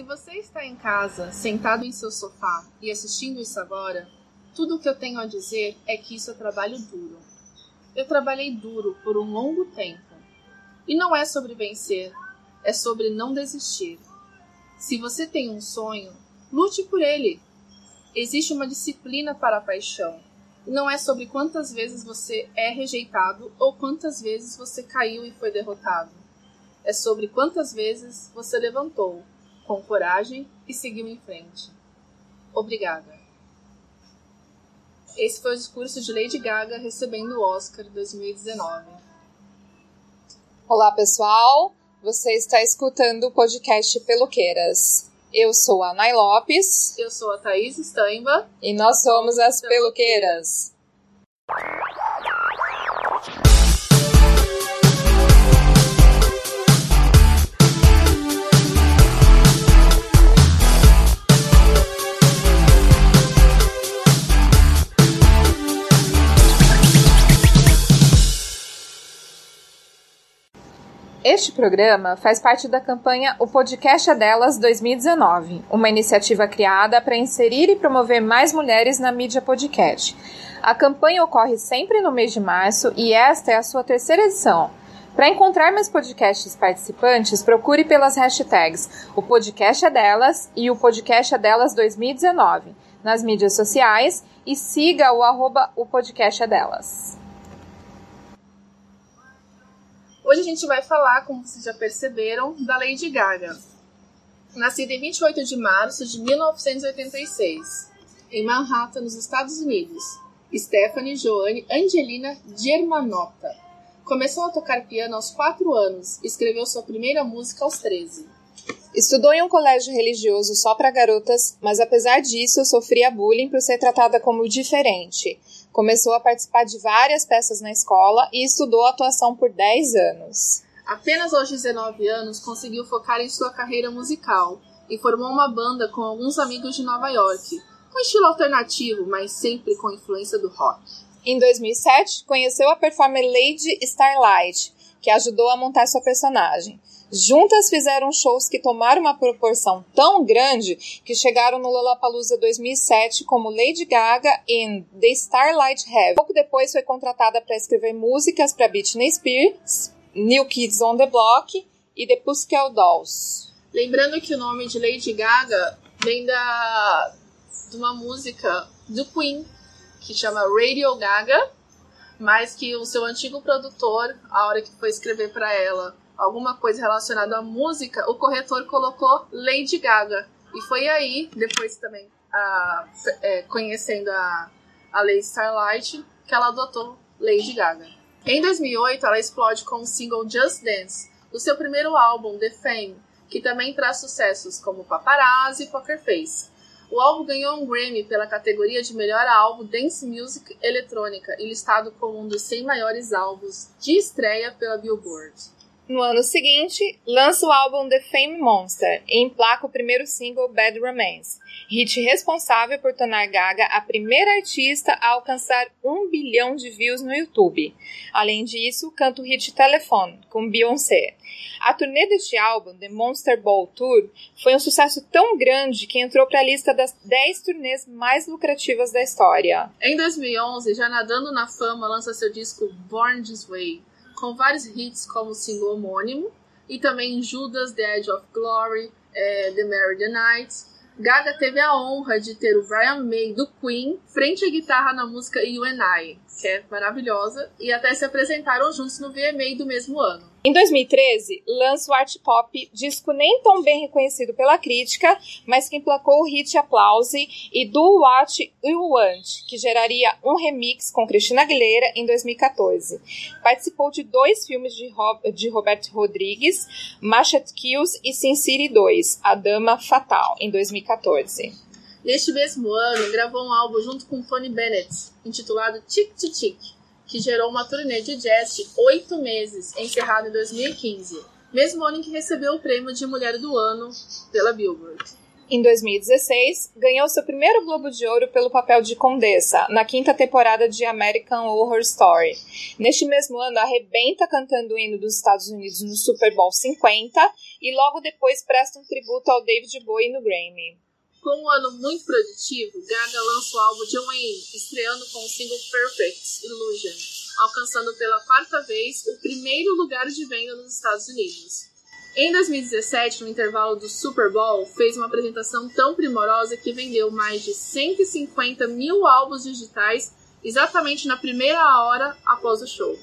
Se você está em casa, sentado em seu sofá e assistindo isso agora, tudo o que eu tenho a dizer é que isso é trabalho duro. Eu trabalhei duro por um longo tempo. E não é sobre vencer, é sobre não desistir. Se você tem um sonho, lute por ele. Existe uma disciplina para a paixão. Não é sobre quantas vezes você é rejeitado ou quantas vezes você caiu e foi derrotado. É sobre quantas vezes você levantou com coragem e seguiu em frente. Obrigada. Esse foi o discurso de Lady Gaga recebendo o Oscar 2019. Olá, pessoal. Você está escutando o podcast Peluqueiras. Eu sou a Nay Lopes. Eu sou a Thaís Stamba. E nós somos as Peluqueiras. Este programa faz parte da campanha O Podcast é Delas 2019, uma iniciativa criada para inserir e promover mais mulheres na mídia podcast. A campanha ocorre sempre no mês de março e esta é a sua terceira edição. Para encontrar mais podcasts participantes, procure pelas hashtags O Podcast é Delas e O Podcast é Delas 2019 nas mídias sociais e siga o arroba O Podcast é Delas. Hoje a gente vai falar, como vocês já perceberam, da Lady Gaga. Nascida em 28 de março de 1986, em Manhattan, nos Estados Unidos, Stephanie Joanne Angelina Germanotta. Começou a tocar piano aos 4 anos e escreveu sua primeira música aos 13. Estudou em um colégio religioso só para garotas, mas apesar disso sofria bullying por ser tratada como diferente. Começou a participar de várias peças na escola e estudou atuação por 10 anos. Apenas aos 19 anos conseguiu focar em sua carreira musical e formou uma banda com alguns amigos de Nova York, com estilo alternativo, mas sempre com influência do rock. Em 2007, conheceu a performer Lady Starlight, que ajudou a montar sua personagem. Juntas fizeram shows que tomaram uma proporção tão grande que chegaram no Lollapalooza 2007 como Lady Gaga em The Starlight Heaven. Pouco depois foi contratada para escrever músicas para Britney Spears, New Kids on the Block e The Pussycat Dolls. Lembrando que o nome de Lady Gaga vem da de uma música do Queen que chama Radio Gaga, mas que o seu antigo produtor, a hora que foi escrever para ela alguma coisa relacionada à música, o corretor colocou Lady Gaga. E foi aí, depois também a, é, conhecendo a, a Lady Starlight, que ela adotou Lady Gaga. Em 2008, ela explode com o single Just Dance, do seu primeiro álbum, The Fame, que também traz sucessos como Paparazzi e Poker Face. O álbum ganhou um Grammy pela categoria de melhor álbum Dance Music Eletrônica e listado como um dos 100 maiores álbuns de estreia pela Billboard. No ano seguinte, lança o álbum The Fame Monster e emplaca o primeiro single Bad Romance, hit responsável por tornar Gaga a primeira artista a alcançar um bilhão de views no YouTube. Além disso, canta o hit Telephone com Beyoncé. A turnê deste álbum, The Monster Ball Tour, foi um sucesso tão grande que entrou para a lista das 10 turnês mais lucrativas da história. Em 2011, já nadando na fama, lança seu disco Born This Way com vários hits como o single homônimo e também Judas, The Edge of Glory, é, The Mary the Night. Gaga teve a honra de ter o Brian May do Queen frente à guitarra na música You and I, que é maravilhosa, e até se apresentaram juntos no VMA do mesmo ano. Em 2013, lança o art pop, disco nem tão bem reconhecido pela crítica, mas que emplacou o hit Applause e Do What You Want, que geraria um remix com Cristina Aguilera em 2014. Participou de dois filmes de, Rob de Robert Rodrigues, Machete Kills e Sin City 2, A Dama Fatal, em 2014. Neste mesmo ano, gravou um álbum junto com Tony Bennett, intitulado Tic Tic Tic, que gerou uma turnê de jazz de oito meses, encerrada em 2015, mesmo ano em que recebeu o prêmio de Mulher do Ano pela Billboard. Em 2016, ganhou seu primeiro Globo de Ouro pelo papel de Condessa, na quinta temporada de American Horror Story. Neste mesmo ano, arrebenta cantando o hino dos Estados Unidos no Super Bowl 50 e logo depois presta um tributo ao David Bowie no Grammy. Com um ano muito produtivo, Gaga lança o álbum John Wayne, estreando com o single Perfect Illusion, alcançando pela quarta vez o primeiro lugar de venda nos Estados Unidos. Em 2017, no intervalo do Super Bowl, fez uma apresentação tão primorosa que vendeu mais de 150 mil álbuns digitais exatamente na primeira hora após o show.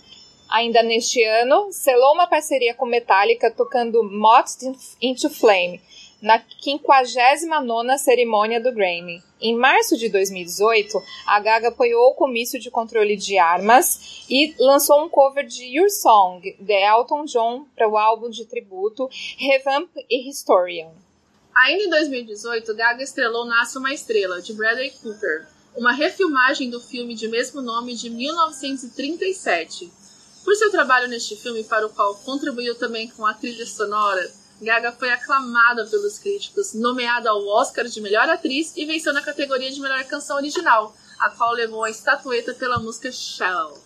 Ainda neste ano, selou uma parceria com Metallica tocando Moth into Flame, na 59ª cerimônia do Grammy. Em março de 2018, a Gaga apoiou o comício de controle de armas e lançou um cover de Your Song, de Elton John, para o álbum de tributo Revamp e Historian. Ainda em 2018, Gaga estrelou Nasce uma Estrela, de Bradley Cooper, uma refilmagem do filme de mesmo nome de 1937. Por seu trabalho neste filme, para o qual contribuiu também com a trilha sonora, Gaga foi aclamada pelos críticos, nomeada ao Oscar de melhor atriz e venceu na categoria de melhor canção original, a qual levou a estatueta pela música Shell.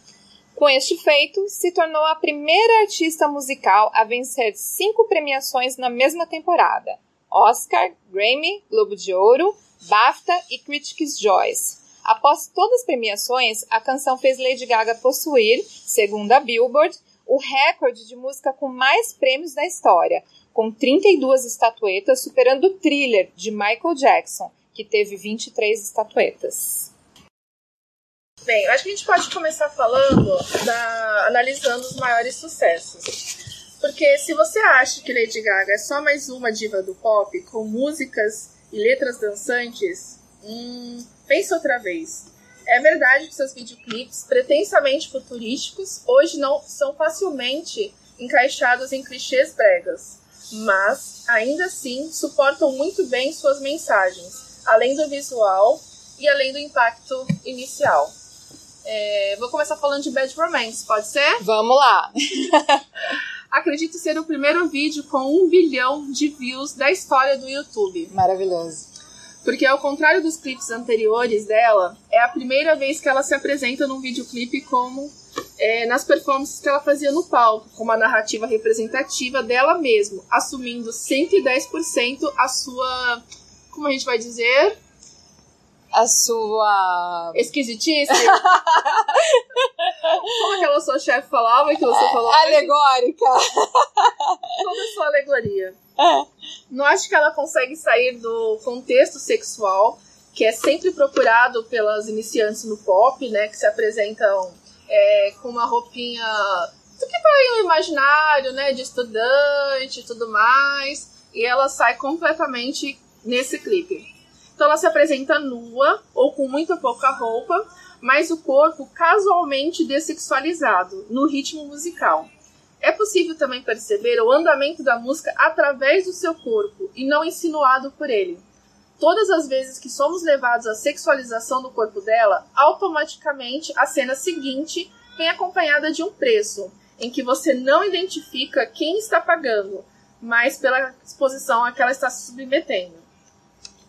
Com este feito, se tornou a primeira artista musical a vencer cinco premiações na mesma temporada: Oscar, Grammy, Globo de Ouro, BAFTA e Critics' Choice. Após todas as premiações, a canção fez Lady Gaga possuir, segundo a Billboard, o recorde de música com mais prêmios da história, com 32 estatuetas, superando o thriller de Michael Jackson, que teve 23 estatuetas. Bem, acho que a gente pode começar falando da analisando os maiores sucessos. Porque se você acha que Lady Gaga é só mais uma diva do pop com músicas e letras dançantes, hum, pense outra vez. É verdade que seus videoclipes, pretensamente futurísticos, hoje não são facilmente encaixados em clichês bregas mas ainda assim suportam muito bem suas mensagens, além do visual e além do impacto inicial. É, vou começar falando de Bad Romance, pode ser? Vamos lá! Acredito ser o primeiro vídeo com um bilhão de views da história do YouTube. Maravilhoso. Porque, ao contrário dos clipes anteriores dela, é a primeira vez que ela se apresenta num videoclipe como é, nas performances que ela fazia no palco, com uma narrativa representativa dela mesma, assumindo 110% a sua. Como a gente vai dizer? A sua. Esquisitice? como aquela sua chefe falava que você falou? Alegórica! Toda a sua alegoria. É. Não acho que ela consegue sair do contexto sexual, que é sempre procurado pelas iniciantes no pop, né? Que se apresentam é, com uma roupinha do que vai o imaginário, né, de estudante e tudo mais, e ela sai completamente nesse clipe. Então ela se apresenta nua ou com muito pouca roupa, mas o corpo casualmente dessexualizado no ritmo musical. É possível também perceber o andamento da música através do seu corpo e não insinuado por ele. Todas as vezes que somos levados à sexualização do corpo dela, automaticamente a cena seguinte vem acompanhada de um preço, em que você não identifica quem está pagando, mas pela exposição a que ela está se submetendo.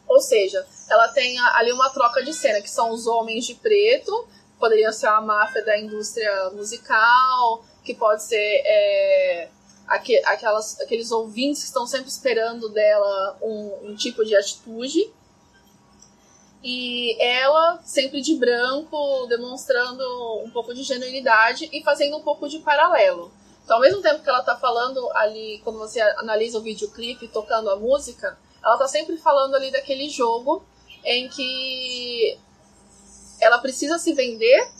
Ou seja, ela tem ali uma troca de cena, que são os homens de preto, poderiam ser a máfia da indústria musical, que pode ser é, aquelas, aqueles ouvintes que estão sempre esperando dela um, um tipo de atitude. E ela, sempre de branco, demonstrando um pouco de genuinidade e fazendo um pouco de paralelo. Então, ao mesmo tempo que ela está falando ali, quando você analisa o videoclipe tocando a música, ela está sempre falando ali daquele jogo em que ela precisa se vender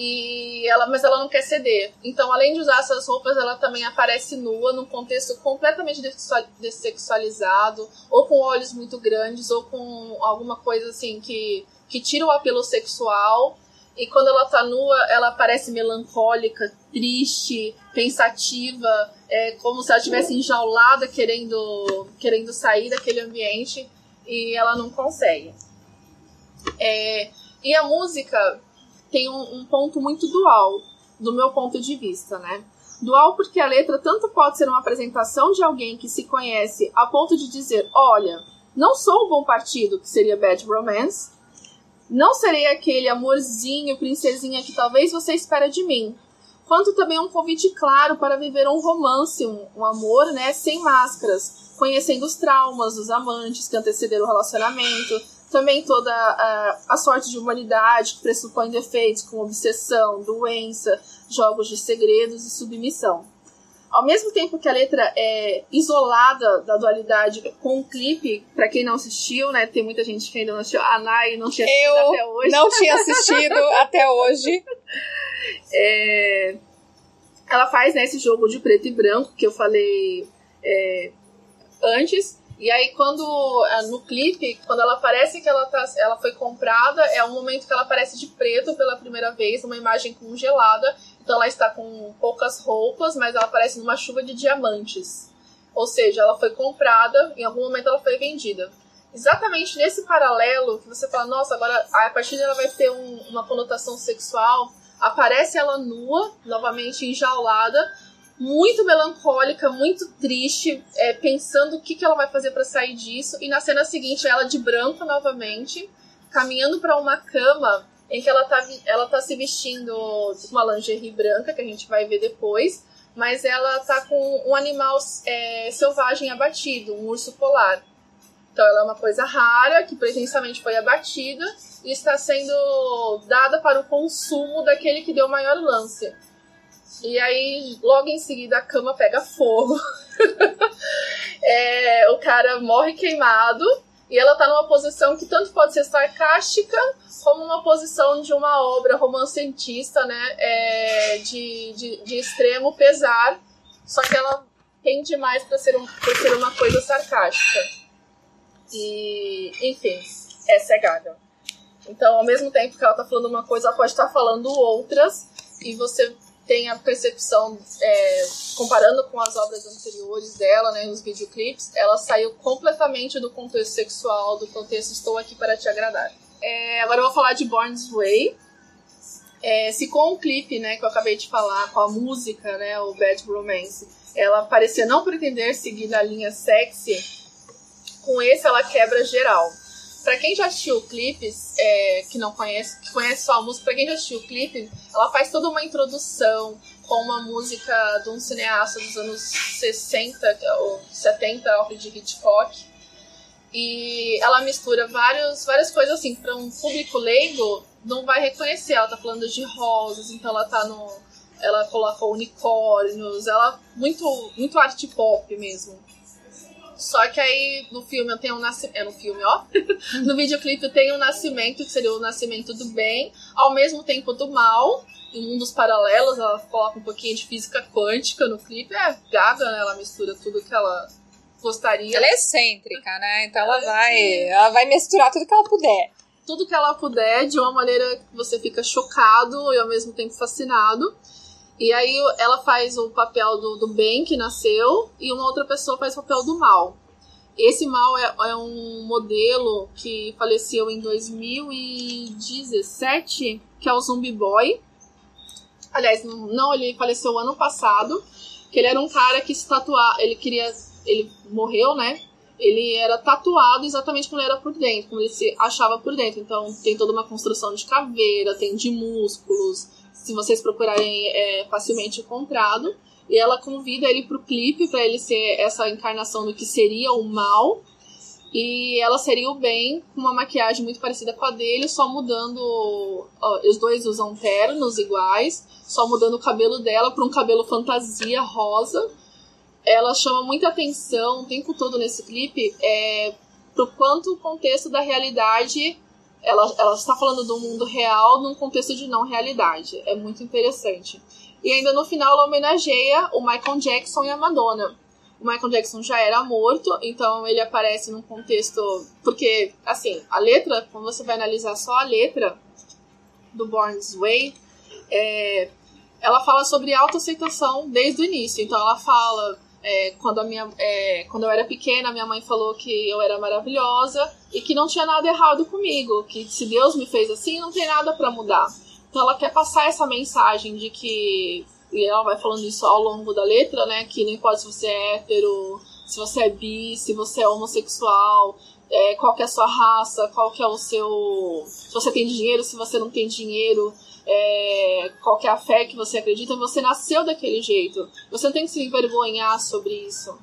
e ela, mas ela não quer ceder. Então, além de usar essas roupas, ela também aparece nua num contexto completamente dessexualizado, ou com olhos muito grandes, ou com alguma coisa assim que, que tira o apelo sexual. E quando ela tá nua, ela parece melancólica, triste, pensativa, é como se ela estivesse enjaulada querendo, querendo sair daquele ambiente e ela não consegue. É, e a música tem um, um ponto muito dual, do meu ponto de vista, né? Dual porque a letra tanto pode ser uma apresentação de alguém que se conhece a ponto de dizer, olha, Não sou um bom partido, que seria Bad Romance. Não serei aquele amorzinho, princesinha que talvez você espera de mim. Quanto também um convite claro para viver um romance, um, um amor, né, sem máscaras, conhecendo os traumas dos amantes que antecederam o relacionamento, também toda a, a sorte de humanidade que pressupõe defeitos como obsessão, doença, jogos de segredos e submissão. Ao mesmo tempo que a letra é isolada da dualidade com o clipe, para quem não assistiu, né? Tem muita gente que ainda não assistiu. A Nai não tinha assistido Eu até hoje. não tinha assistido até hoje. É, ela faz né, esse jogo de preto e branco que eu falei é, antes. E aí, quando é, no clipe, quando ela parece que ela, tá, ela foi comprada, é o momento que ela aparece de preto pela primeira vez, uma imagem congelada. Então, ela está com poucas roupas, mas ela aparece numa chuva de diamantes. Ou seja, ela foi comprada, em algum momento ela foi vendida. Exatamente nesse paralelo que você fala, nossa, agora a partir dela vai ter um, uma conotação sexual. Aparece ela nua, novamente enjaulada, muito melancólica, muito triste, é, pensando o que, que ela vai fazer para sair disso. E na cena seguinte, ela de branco novamente, caminhando para uma cama em que ela tá, ela tá se vestindo uma lingerie branca, que a gente vai ver depois, mas ela tá com um animal é, selvagem abatido, um urso polar. Então ela é uma coisa rara, que presencialmente foi abatida e está sendo dada para o consumo daquele que deu o maior lance. E aí, logo em seguida, a cama pega fogo. é, o cara morre queimado. E ela tá numa posição que tanto pode ser sarcástica, como uma posição de uma obra romancentista, né? É, de, de, de, extremo pesar. Só que ela tem demais para ser, um, ser uma coisa sarcástica. E, enfim, essa é Gaga. Então, ao mesmo tempo que ela tá falando uma coisa, ela pode estar tá falando outras. E você tem a percepção, é, comparando com as obras anteriores dela, né, os videoclipes, ela saiu completamente do contexto sexual, do contexto estou aqui para te agradar. É, agora eu vou falar de Born's Way. É, se com o clipe, né, que eu acabei de falar, com a música, né, o Bad Romance, ela parecia não pretender seguir na linha sexy, com esse ela quebra geral. Pra quem já assistiu clipes, é, que não conhece, que conhece só a música, pra quem já assistiu o clipe, ela faz toda uma introdução com uma música de um cineasta dos anos 60 ou 70, Alfred Hitchcock. E ela mistura vários, várias coisas assim, para um público leigo não vai reconhecer. Ela tá falando de rosas, então ela tá no. Ela colocou unicórnios, ela muito, muito arte pop mesmo. Só que aí no filme eu tenho um nascimento. É no filme, ó. no videoclipe tem um nascimento, que seria o nascimento do bem, ao mesmo tempo do mal. Em mundos paralelos, ela coloca um pouquinho de física quântica no clipe. É gaga, né? Ela mistura tudo que ela gostaria. Ela é excêntrica, né? Então ela, ela vai. Ela vai misturar tudo que ela puder. Tudo que ela puder, de uma maneira que você fica chocado e ao mesmo tempo fascinado. E aí ela faz o papel do, do bem que nasceu e uma outra pessoa faz o papel do mal. Esse mal é, é um modelo que faleceu em 2017, que é o Zumbi Boy. Aliás, não, ele faleceu ano passado. Que ele era um cara que se tatuar, ele queria, ele morreu, né? Ele era tatuado exatamente como ele era por dentro, como ele se achava por dentro. Então tem toda uma construção de caveira, tem de músculos, se vocês procurarem, é facilmente encontrado. E ela convida ele pro clipe para ele ser essa encarnação do que seria o mal. E ela seria o bem, com uma maquiagem muito parecida com a dele, só mudando. Ó, os dois usam ternos iguais, só mudando o cabelo dela para um cabelo fantasia rosa. Ela chama muita atenção o tempo todo nesse clipe é, pro quanto o contexto da realidade ela, ela está falando do mundo real num contexto de não realidade. É muito interessante. E ainda no final ela homenageia o Michael Jackson e a Madonna. O Michael Jackson já era morto, então ele aparece num contexto. Porque, assim, a letra, quando você vai analisar só a letra do Born's Way, é, ela fala sobre autoaceitação desde o início. Então ela fala é, quando, a minha, é, quando eu era pequena, minha mãe falou que eu era maravilhosa e que não tinha nada errado comigo, que se Deus me fez assim, não tem nada para mudar. Então ela quer passar essa mensagem de que, e ela vai falando isso ao longo da letra, né, que não importa se você é hétero, se você é bi, se você é homossexual, é, qual é a sua raça, qual é o seu. Se você tem dinheiro, se você não tem dinheiro, é, é a fé que você acredita, você nasceu daquele jeito. Você não tem que se envergonhar sobre isso.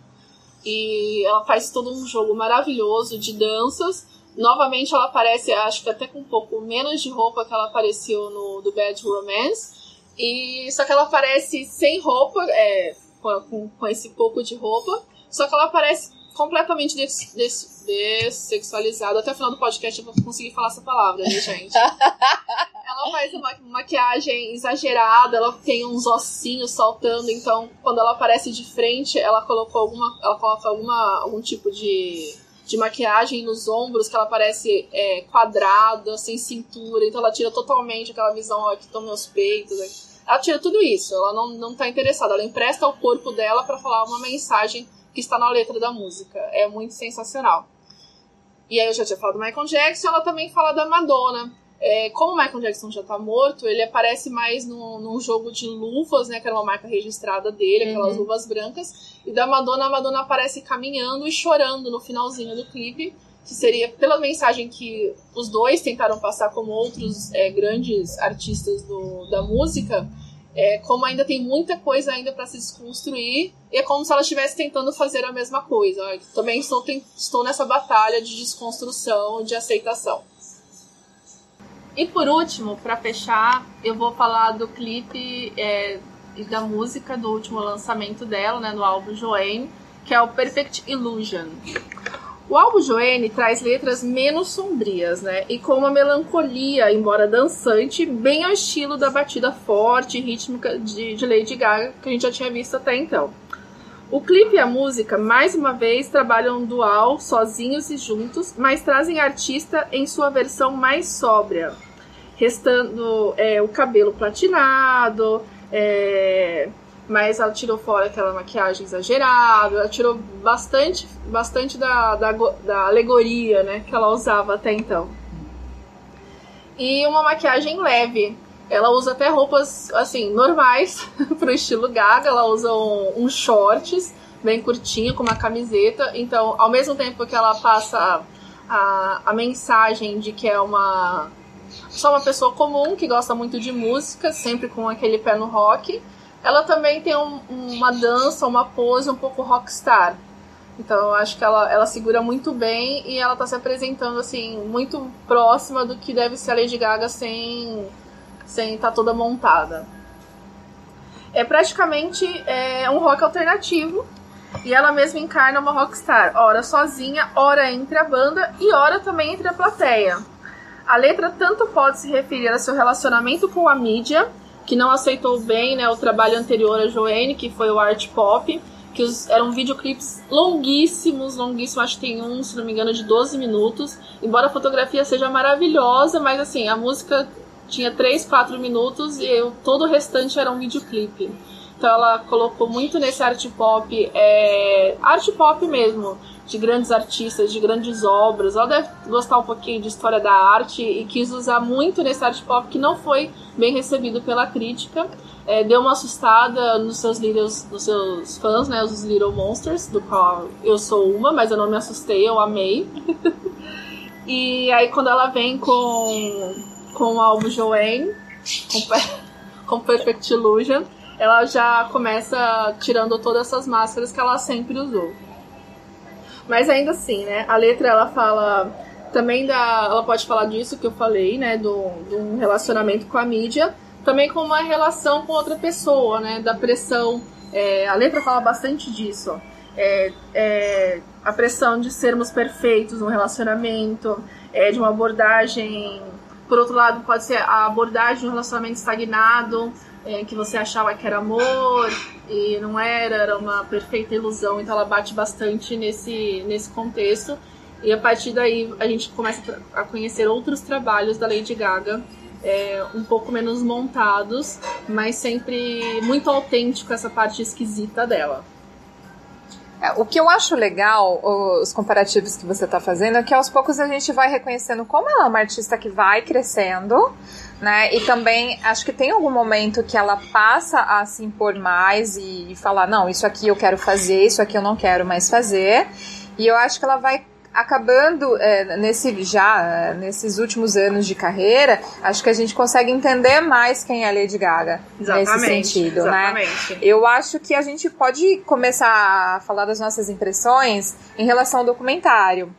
E ela faz todo um jogo maravilhoso de danças. Novamente ela aparece, acho que até com um pouco menos de roupa que ela apareceu no do Bad Romance. E só que ela aparece sem roupa, é, com, com esse pouco de roupa. Só que ela aparece completamente des, des, dessexualizada. Até o final do podcast eu vou conseguir falar essa palavra, né, gente? ela faz uma maquiagem exagerada, ela tem uns ossinhos saltando, então quando ela aparece de frente, ela colocou alguma. Ela coloca alguma, algum tipo de, de maquiagem nos ombros que ela parece é, quadrada, sem cintura, então ela tira totalmente aquela visão, ó, que estão meus peitos. Né? Ela tira tudo isso, ela não, não tá interessada, ela empresta o corpo dela para falar uma mensagem que está na letra da música. É muito sensacional. E aí eu já tinha falado do Michael Jackson, ela também fala da Madonna. É, como o Michael Jackson já tá morto, ele aparece mais no, num jogo de luvas, né? Que era uma marca registrada dele, aquelas uhum. luvas brancas. E da Madonna, a Madonna aparece caminhando e chorando no finalzinho do clipe. Que seria pela mensagem que os dois tentaram passar como outros é, grandes artistas do, da música é, como ainda tem muita coisa ainda para se desconstruir, e é como se ela estivesse tentando fazer a mesma coisa. Também estou, estou nessa batalha de desconstrução, de aceitação. E por último, para fechar, eu vou falar do clipe é, e da música do último lançamento dela, né, no álbum Joanne, que é o Perfect Illusion. O álbum Joanne traz letras menos sombrias, né? E com uma melancolia, embora dançante, bem ao estilo da batida forte e rítmica de, de Lady Gaga que a gente já tinha visto até então. O clipe e a música, mais uma vez, trabalham dual, sozinhos e juntos, mas trazem a artista em sua versão mais sóbria, restando é, o cabelo platinado, é, mas ela tirou fora aquela maquiagem exagerada, ela tirou bastante, bastante da, da, da alegoria né, que ela usava até então. E uma maquiagem leve. Ela usa até roupas assim normais pro estilo Gaga. Ela usa um, um shorts bem curtinho com uma camiseta. Então, ao mesmo tempo que ela passa a, a mensagem de que é uma só uma pessoa comum que gosta muito de música, sempre com aquele pé no rock ela também tem um, uma dança, uma pose um pouco rockstar. Então eu acho que ela, ela segura muito bem e ela tá se apresentando assim muito próxima do que deve ser a Lady Gaga sem sem estar tá toda montada. É praticamente é, um rock alternativo e ela mesma encarna uma rockstar, ora sozinha, ora entre a banda e ora também entre a plateia. A letra tanto pode se referir a seu relacionamento com a mídia que não aceitou bem né, o trabalho anterior a Joanne, que foi o art pop, que os, eram videoclipes longuíssimos, longuíssimos, acho que tem um, se não me engano, de 12 minutos. Embora a fotografia seja maravilhosa, mas assim, a música tinha 3, 4 minutos e eu, todo o restante era um videoclipe. Então ela colocou muito nesse art pop, é, art pop mesmo, de grandes artistas, de grandes obras. Ela deve gostar um pouquinho de história da arte e quis usar muito nesse art pop que não foi bem recebido pela crítica. É, deu uma assustada nos seus, littles, nos seus fãs, né, os Little Monsters, do qual eu sou uma, mas eu não me assustei, eu amei. e aí quando ela vem com, com o álbum Joanne, com, com Perfect Illusion, ela já começa tirando todas essas máscaras que ela sempre usou. Mas ainda assim, né? A letra ela fala também da. Ela pode falar disso que eu falei, né? Do, de um relacionamento com a mídia, também com uma relação com outra pessoa, né? Da pressão. É, a letra fala bastante disso. É, é, a pressão de sermos perfeitos no relacionamento, é, de uma abordagem. Por outro lado, pode ser a abordagem de um relacionamento estagnado, é, que você achava que era amor e não era, era uma perfeita ilusão. Então ela bate bastante nesse, nesse contexto. E a partir daí a gente começa a conhecer outros trabalhos da Lady Gaga, é, um pouco menos montados, mas sempre muito autêntico essa parte esquisita dela. É, o que eu acho legal, os comparativos que você está fazendo, é que aos poucos a gente vai reconhecendo como ela é uma artista que vai crescendo, né? E também acho que tem algum momento que ela passa a se impor mais e, e falar, não, isso aqui eu quero fazer, isso aqui eu não quero mais fazer. E eu acho que ela vai acabando é, nesse já nesses últimos anos de carreira, acho que a gente consegue entender mais quem é a Lady Gaga exatamente, nesse sentido, né? exatamente. né? Eu acho que a gente pode começar a falar das nossas impressões em relação ao documentário.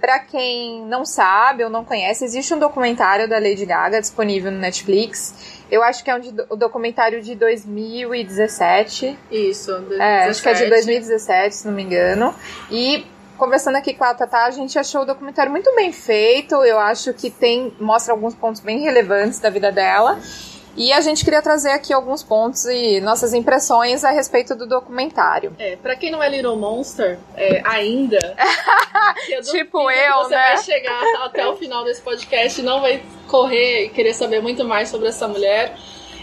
Para quem não sabe ou não conhece, existe um documentário da Lady Gaga disponível no Netflix. Eu acho que é um, de, um documentário de 2017. Isso, 2017. É, acho que é de 2017, se não me engano. E conversando aqui com a Tata, a gente achou o documentário muito bem feito. Eu acho que tem mostra alguns pontos bem relevantes da vida dela. E a gente queria trazer aqui alguns pontos e nossas impressões a respeito do documentário. É, pra quem não é Little Monster é, ainda, eu tipo eu, você né? vai chegar até o final desse podcast e não vai correr e querer saber muito mais sobre essa mulher.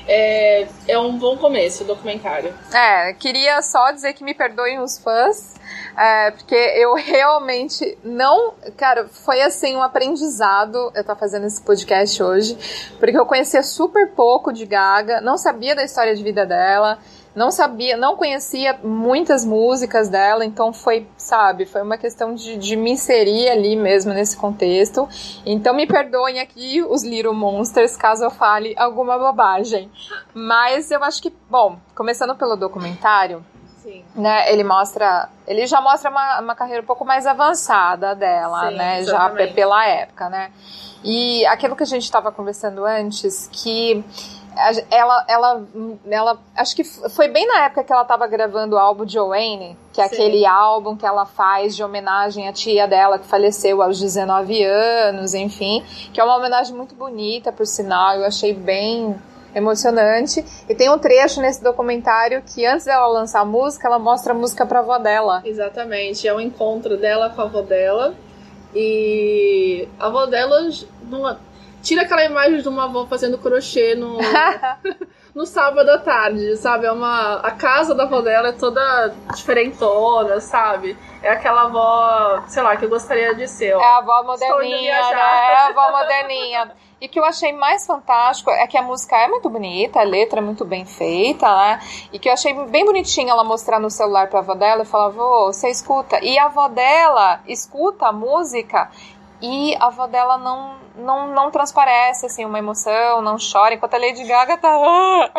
É, é um bom começo o documentário. É, queria só dizer que me perdoem os fãs, é, porque eu realmente não. Cara, foi assim um aprendizado eu estar fazendo esse podcast hoje, porque eu conhecia super pouco de Gaga, não sabia da história de vida dela não sabia, não conhecia muitas músicas dela, então foi, sabe, foi uma questão de, de me inserir ali mesmo nesse contexto. Então me perdoem aqui os Little Monsters caso eu fale alguma bobagem. Mas eu acho que, bom, começando pelo documentário, Sim. Né, ele mostra. Ele já mostra uma, uma carreira um pouco mais avançada dela, Sim, né? Exatamente. Já pela época, né? E aquilo que a gente estava conversando antes, que ela, ela, ela, acho que foi bem na época que ela estava gravando o álbum Joanne, que é Sim. aquele álbum que ela faz de homenagem à tia dela que faleceu aos 19 anos, enfim, que é uma homenagem muito bonita, por sinal, eu achei bem emocionante. E tem um trecho nesse documentário que antes dela lançar a música, ela mostra a música pra avó dela. Exatamente, é o um encontro dela com a avó dela. E a avó dela, tira aquela imagem de uma avó fazendo crochê no, no sábado à tarde, sabe? É uma, a casa da avó dela é toda diferentona, sabe? É aquela avó, sei lá, que eu gostaria de ser. Ó. É a avó moderninha, né? É a avó moderninha. E o que eu achei mais fantástico é que a música é muito bonita, a letra é muito bem feita, né? E que eu achei bem bonitinha ela mostrar no celular pra avó dela e falar, vô, você escuta. E a avó dela escuta a música e a avó dela não, não, não transparece assim uma emoção, não chora, enquanto a Lady Gaga tá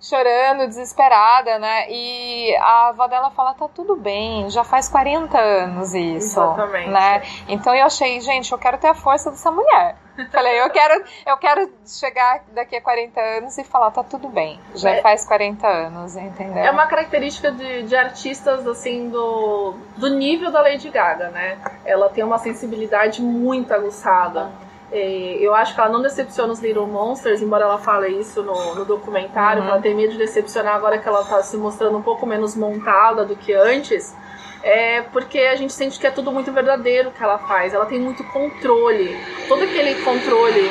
chorando, desesperada, né? E a avó dela fala: tá tudo bem, já faz 40 anos isso. Exatamente. Né? Então eu achei, gente, eu quero ter a força dessa mulher. Falei, eu quero, eu quero chegar daqui a 40 anos e falar, tá tudo bem, já é, faz 40 anos, entendeu? É uma característica de, de artistas, assim, do, do nível da Lady Gaga, né? Ela tem uma sensibilidade muito aguçada. Eu acho que ela não decepciona os Little Monsters, embora ela fale isso no, no documentário, uhum. ela tem medo de decepcionar agora que ela tá se mostrando um pouco menos montada do que antes. É porque a gente sente que é tudo muito verdadeiro que ela faz. Ela tem muito controle. Todo aquele controle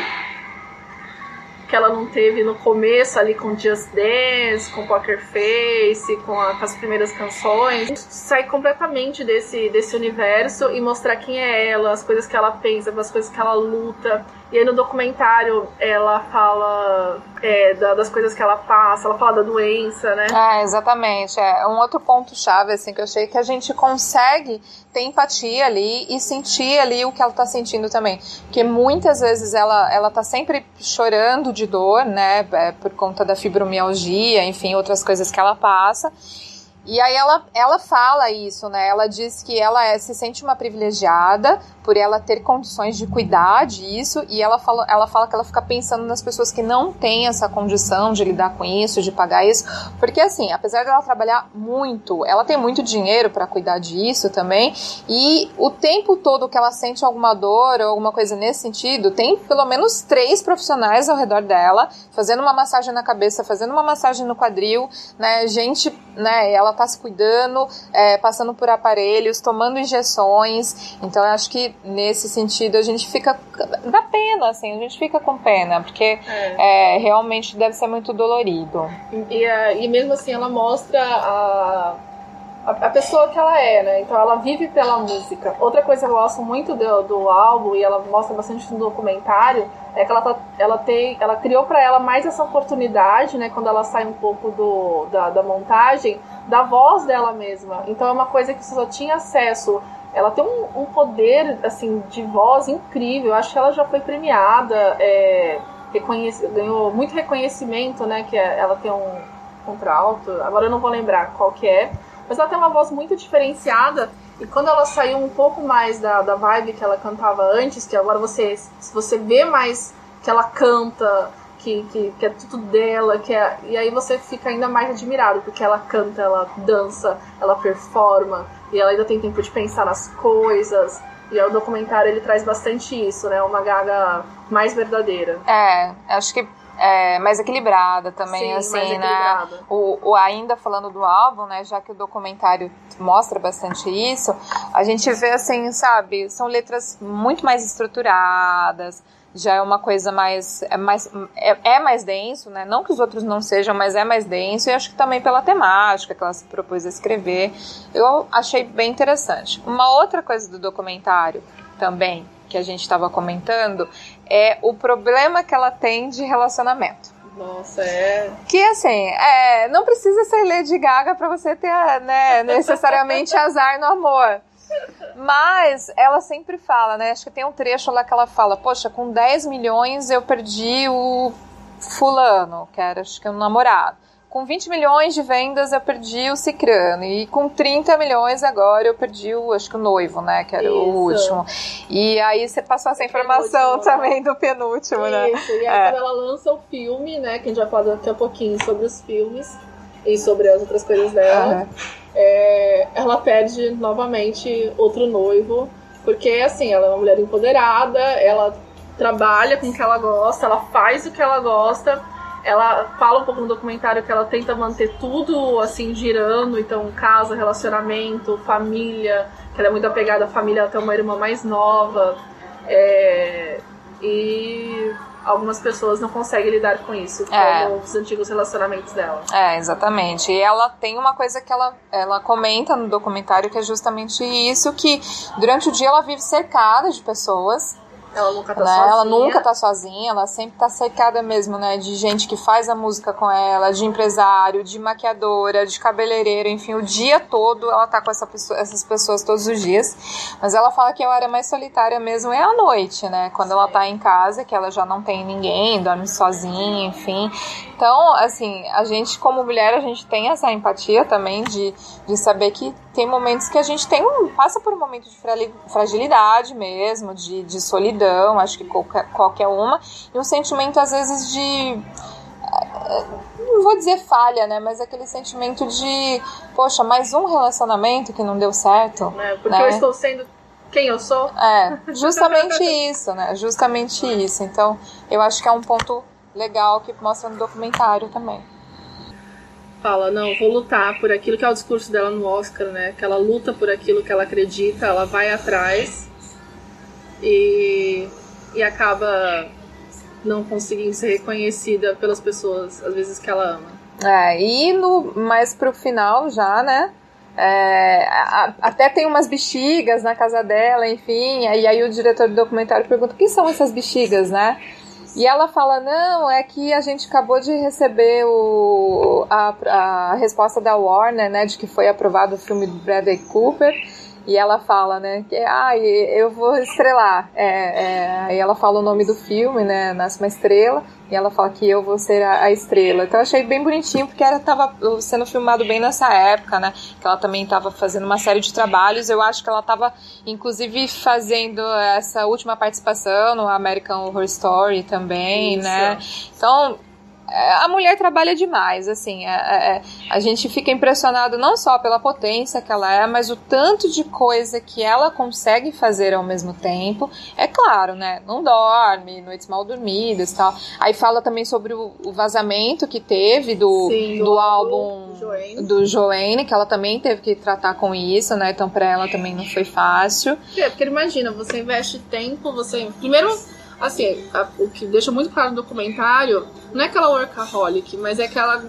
que ela não teve no começo ali com Just Dance, com Poker Face, com, a, com, as primeiras canções. Sair completamente desse, desse universo e mostrar quem é ela, as coisas que ela pensa, as coisas que ela luta. E aí no documentário ela fala é, das coisas que ela passa, ela fala da doença, né? Ah, exatamente. É um outro ponto chave assim que eu achei que a gente consegue ter empatia ali e sentir ali o que ela tá sentindo também, porque muitas vezes ela ela tá sempre chorando de dor, né, é, por conta da fibromialgia, enfim, outras coisas que ela passa. E aí ela, ela fala isso, né? Ela diz que ela é, se sente uma privilegiada por ela ter condições de cuidar disso, e ela fala, ela fala que ela fica pensando nas pessoas que não têm essa condição de lidar com isso, de pagar isso, porque assim, apesar dela trabalhar muito, ela tem muito dinheiro para cuidar disso também, e o tempo todo que ela sente alguma dor ou alguma coisa nesse sentido, tem pelo menos três profissionais ao redor dela, fazendo uma massagem na cabeça, fazendo uma massagem no quadril, né? Gente, né? Ela tá se cuidando, é, passando por aparelhos, tomando injeções, então eu acho que nesse sentido a gente fica dá pena assim a gente fica com pena porque é. É, realmente deve ser muito dolorido e, e, e, mesmo assim ela mostra a, a, pessoa que ela é, né? Então ela vive pela música. Outra coisa que eu gosto muito do, do álbum e ela mostra bastante no documentário é que ela, tá, ela tem, ela criou para ela mais essa oportunidade, né? Quando ela sai um pouco do, da, da montagem, da voz dela mesma. Então é uma coisa que você só tinha acesso. Ela tem um, um poder assim de voz incrível. Eu acho que ela já foi premiada, é, ganhou muito reconhecimento, né? Que é, ela tem um contralto. Agora eu não vou lembrar qual que é mas ela tem uma voz muito diferenciada. E quando ela saiu um pouco mais da, da vibe que ela cantava antes, que agora você, você vê mais que ela canta, que, que, que é tudo dela, que é, e aí você fica ainda mais admirado, porque ela canta, ela dança, ela performa, e ela ainda tem tempo de pensar nas coisas. E o documentário ele traz bastante isso, né? Uma gaga mais verdadeira. É, acho que é, mais equilibrada também, Sim, assim, né? O, o, ainda falando do álbum, né? Já que o documentário mostra bastante isso, a gente vê assim, sabe, são letras muito mais estruturadas, já é uma coisa mais é mais é, é, mais denso, né? Não que os outros não sejam, mas é mais denso e acho que também pela temática que ela se propôs a escrever, eu achei bem interessante. Uma outra coisa do documentário também que a gente estava comentando é o problema que ela tem de relacionamento. Nossa, é. Que assim, é, não precisa ser Lady Gaga para você ter né, necessariamente azar no amor. Mas ela sempre fala, né? Acho que tem um trecho lá que ela fala: Poxa, com 10 milhões eu perdi o fulano, que era acho que um namorado com 20 milhões de vendas eu perdi o Cicrano. E com 30 milhões agora eu perdi o, acho que o noivo, né? Que era Isso. o último. E aí você passou essa informação também do penúltimo, Isso. né? Isso, e aí é. quando ela lança o filme, né? Que a gente vai falar daqui a pouquinho sobre os filmes e sobre as outras coisas dela. Uhum. É, ela perde novamente outro noivo. Porque, assim, ela é uma mulher empoderada, ela trabalha com o que ela gosta, ela faz o que ela gosta ela fala um pouco no documentário que ela tenta manter tudo assim girando, então casa, relacionamento, família, que ela é muito apegada à família, ela tem uma irmã mais nova. É, e algumas pessoas não conseguem lidar com isso, é. como os antigos relacionamentos dela. É, exatamente. E ela tem uma coisa que ela, ela comenta no documentário que é justamente isso, que durante o dia ela vive cercada de pessoas ela nunca tá né? sozinha. Ela nunca tá sozinha, ela sempre tá cercada mesmo, né? De gente que faz a música com ela, de empresário, de maquiadora, de cabeleireira, enfim, o dia todo ela tá com essa pessoa, essas pessoas todos os dias. Mas ela fala que a hora mais solitária mesmo é à noite, né? Quando ela tá em casa, que ela já não tem ninguém, dorme sozinha, enfim. Então, assim, a gente como mulher, a gente tem essa empatia também de, de saber que tem momentos que a gente tem um, passa por um momento de fragilidade mesmo, de, de solidão, acho que qualquer, qualquer uma, e um sentimento às vezes de não vou dizer falha, né? Mas aquele sentimento de, poxa, mais um relacionamento que não deu certo. É, porque né? eu estou sendo quem eu sou. É, justamente isso, né? Justamente isso. Então, eu acho que é um ponto legal que mostra no documentário também. Fala, não, vou lutar por aquilo que é o discurso dela no Oscar, né? Que ela luta por aquilo que ela acredita, ela vai atrás e, e acaba não conseguindo ser reconhecida pelas pessoas, às vezes, que ela ama. É, e no, mais pro final já, né? É, a, até tem umas bexigas na casa dela, enfim. E aí o diretor do documentário pergunta: o que são essas bexigas, né? E ela fala: não, é que a gente acabou de receber o, a, a resposta da Warner, né, de que foi aprovado o filme do Bradley Cooper. E ela fala, né, que ah, eu vou estrelar. É, é, aí ela fala o nome do filme, né, Nasce uma Estrela, e ela fala que eu vou ser a, a estrela. Então eu achei bem bonitinho, porque ela estava sendo filmado bem nessa época, né, que ela também estava fazendo uma série de trabalhos. Eu acho que ela estava, inclusive, fazendo essa última participação no American Horror Story também, Isso. né. Então, a mulher trabalha demais, assim, a, é, a, é, a, gente fica impressionado não só pela potência que ela é, mas o tanto de coisa que ela consegue fazer ao mesmo tempo. É claro, né? Não dorme, noites mal dormidas tal. Aí fala também sobre o, o vazamento que teve do, Sim, do, álbum Joanne. do Joanne, que ela também teve que tratar com isso, né? Então pra ela também não foi fácil. É, porque imagina, você investe tempo, você. Primeiro Assim, a, o que deixa muito claro no documentário não é aquela workaholic, mas é que ela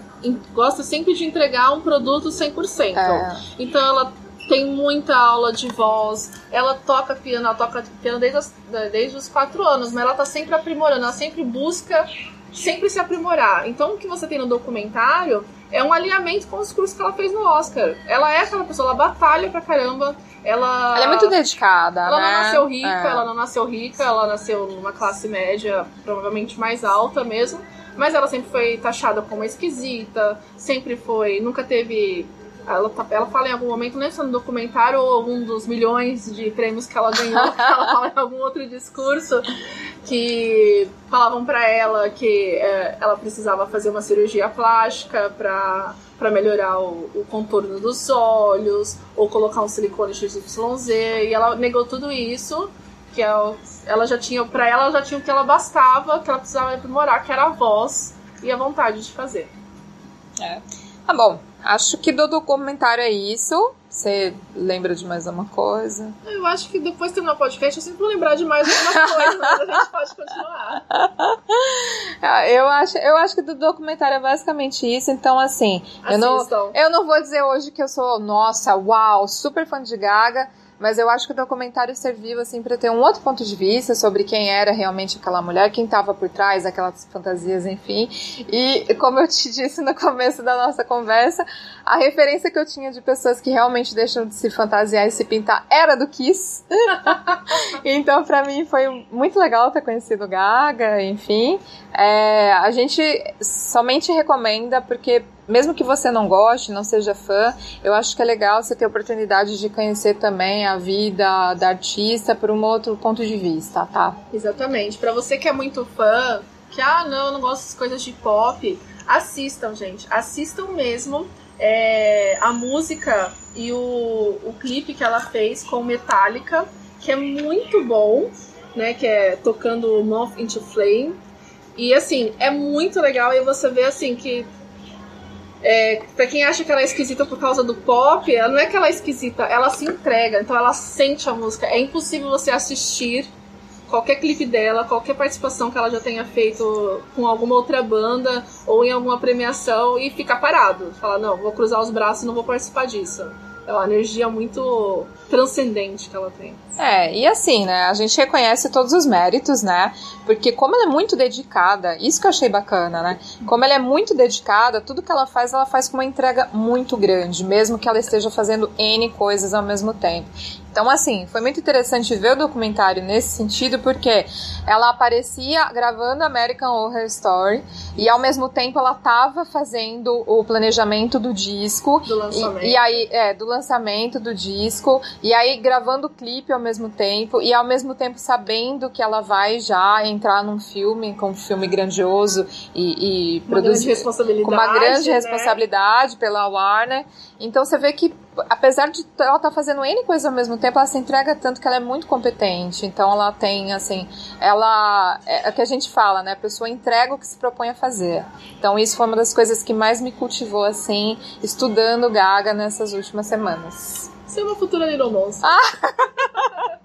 gosta sempre de entregar um produto 100%. É. Então ela tem muita aula de voz, ela toca piano, ela toca piano desde, as, desde os quatro anos, mas ela tá sempre aprimorando, ela sempre busca sempre se aprimorar. Então o que você tem no documentário é um alinhamento com os cursos que ela fez no Oscar. Ela é aquela pessoa, ela batalha pra caramba. Ela, ela é muito dedicada, ela né? não nasceu rica, é. ela não nasceu rica, ela nasceu numa classe média, provavelmente mais alta mesmo. Mas ela sempre foi taxada como esquisita, sempre foi, nunca teve ela, tá, ela fala em algum momento, não é só no documentário ou algum dos milhões de prêmios que ela ganhou, ela fala em algum outro discurso que falavam para ela que é, ela precisava fazer uma cirurgia plástica para para melhorar o, o, contorno dos olhos ou colocar um silicone XYZ e ela negou tudo isso que ela, ela já tinha para ela já tinha o que ela bastava que ela precisava aprimorar que era a voz e a vontade de fazer é. tá bom Acho que do documentário é isso. Você lembra de mais alguma coisa? Eu acho que depois de terminar o podcast eu sempre vou lembrar de mais alguma coisa, mas a gente pode continuar. Eu acho, eu acho que do documentário é basicamente isso. Então, assim, eu não, eu não vou dizer hoje que eu sou, nossa, uau, super fã de Gaga. Mas eu acho que o documentário serviu assim para ter um outro ponto de vista sobre quem era realmente aquela mulher, quem estava por trás daquelas fantasias, enfim. E como eu te disse no começo da nossa conversa, a referência que eu tinha de pessoas que realmente deixam de se fantasiar e se pintar era do Kiss. então para mim foi muito legal ter conhecido Gaga, enfim. É, a gente somente recomenda porque mesmo que você não goste, não seja fã, eu acho que é legal você ter a oportunidade de conhecer também a vida da artista por um outro ponto de vista, tá? Exatamente. Para você que é muito fã, que ah, não, não gosto das coisas de pop, assistam, gente. Assistam mesmo. É, a música e o, o clipe que ela fez com Metallica, que é muito bom, né? Que é tocando Moth into Flame. E assim, é muito legal e você vê assim que é, pra quem acha que ela é esquisita por causa do pop, ela não é que ela é esquisita, ela se entrega, então ela sente a música. É impossível você assistir qualquer clipe dela, qualquer participação que ela já tenha feito com alguma outra banda ou em alguma premiação e ficar parado. Falar, não, vou cruzar os braços e não vou participar disso. É uma energia muito transcendente que ela tem. É, e assim, né? A gente reconhece todos os méritos, né? Porque como ela é muito dedicada, isso que eu achei bacana, né? Como ela é muito dedicada, tudo que ela faz, ela faz com uma entrega muito grande, mesmo que ela esteja fazendo N coisas ao mesmo tempo. Então, assim, foi muito interessante ver o documentário nesse sentido, porque ela aparecia gravando American Horror Story e ao mesmo tempo ela estava fazendo o planejamento do disco. Do lançamento. E, e aí, é, do lançamento do disco. E aí gravando o clipe ao mesmo tempo e ao mesmo tempo sabendo que ela vai já entrar num filme, com um filme grandioso e, e produzir com uma grande né? responsabilidade pela Warner. Então você vê que apesar de ela estar tá fazendo N coisas ao mesmo tempo, ela se entrega tanto que ela é muito competente. Então ela tem, assim, ela. É, é o que a gente fala, né? A pessoa entrega o que se propõe a fazer. Então isso foi uma das coisas que mais me cultivou, assim, estudando Gaga nessas últimas semanas. Você é uma futura Little Monster. Ah!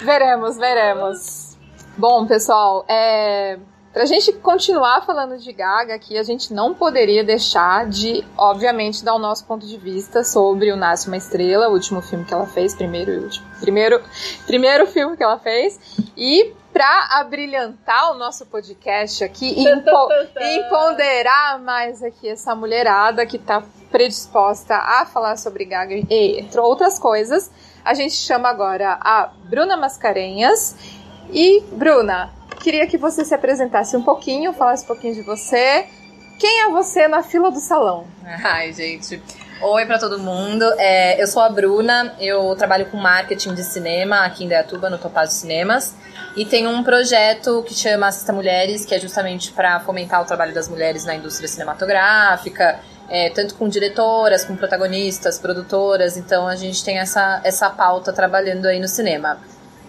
veremos, veremos. Bom, pessoal, é. Pra gente continuar falando de Gaga aqui, a gente não poderia deixar de, obviamente, dar o nosso ponto de vista sobre o Nasce Uma Estrela, o último filme que ela fez, primeiro e último. Primeiro, primeiro filme que ela fez. E para abrilhantar o nosso podcast aqui e, e ponderar mais aqui essa mulherada que tá predisposta a falar sobre Gaga e entre outras coisas, a gente chama agora a Bruna Mascarenhas. E, Bruna, queria que você se apresentasse um pouquinho, falasse um pouquinho de você. Quem é você na fila do salão? Ai, gente. Oi para todo mundo. É, eu sou a Bruna, eu trabalho com marketing de cinema aqui em Deatuba, no Topaz Cinemas. E tenho um projeto que chama Assista Mulheres, que é justamente para fomentar o trabalho das mulheres na indústria cinematográfica, é, tanto com diretoras, com protagonistas, produtoras. Então a gente tem essa, essa pauta trabalhando aí no cinema.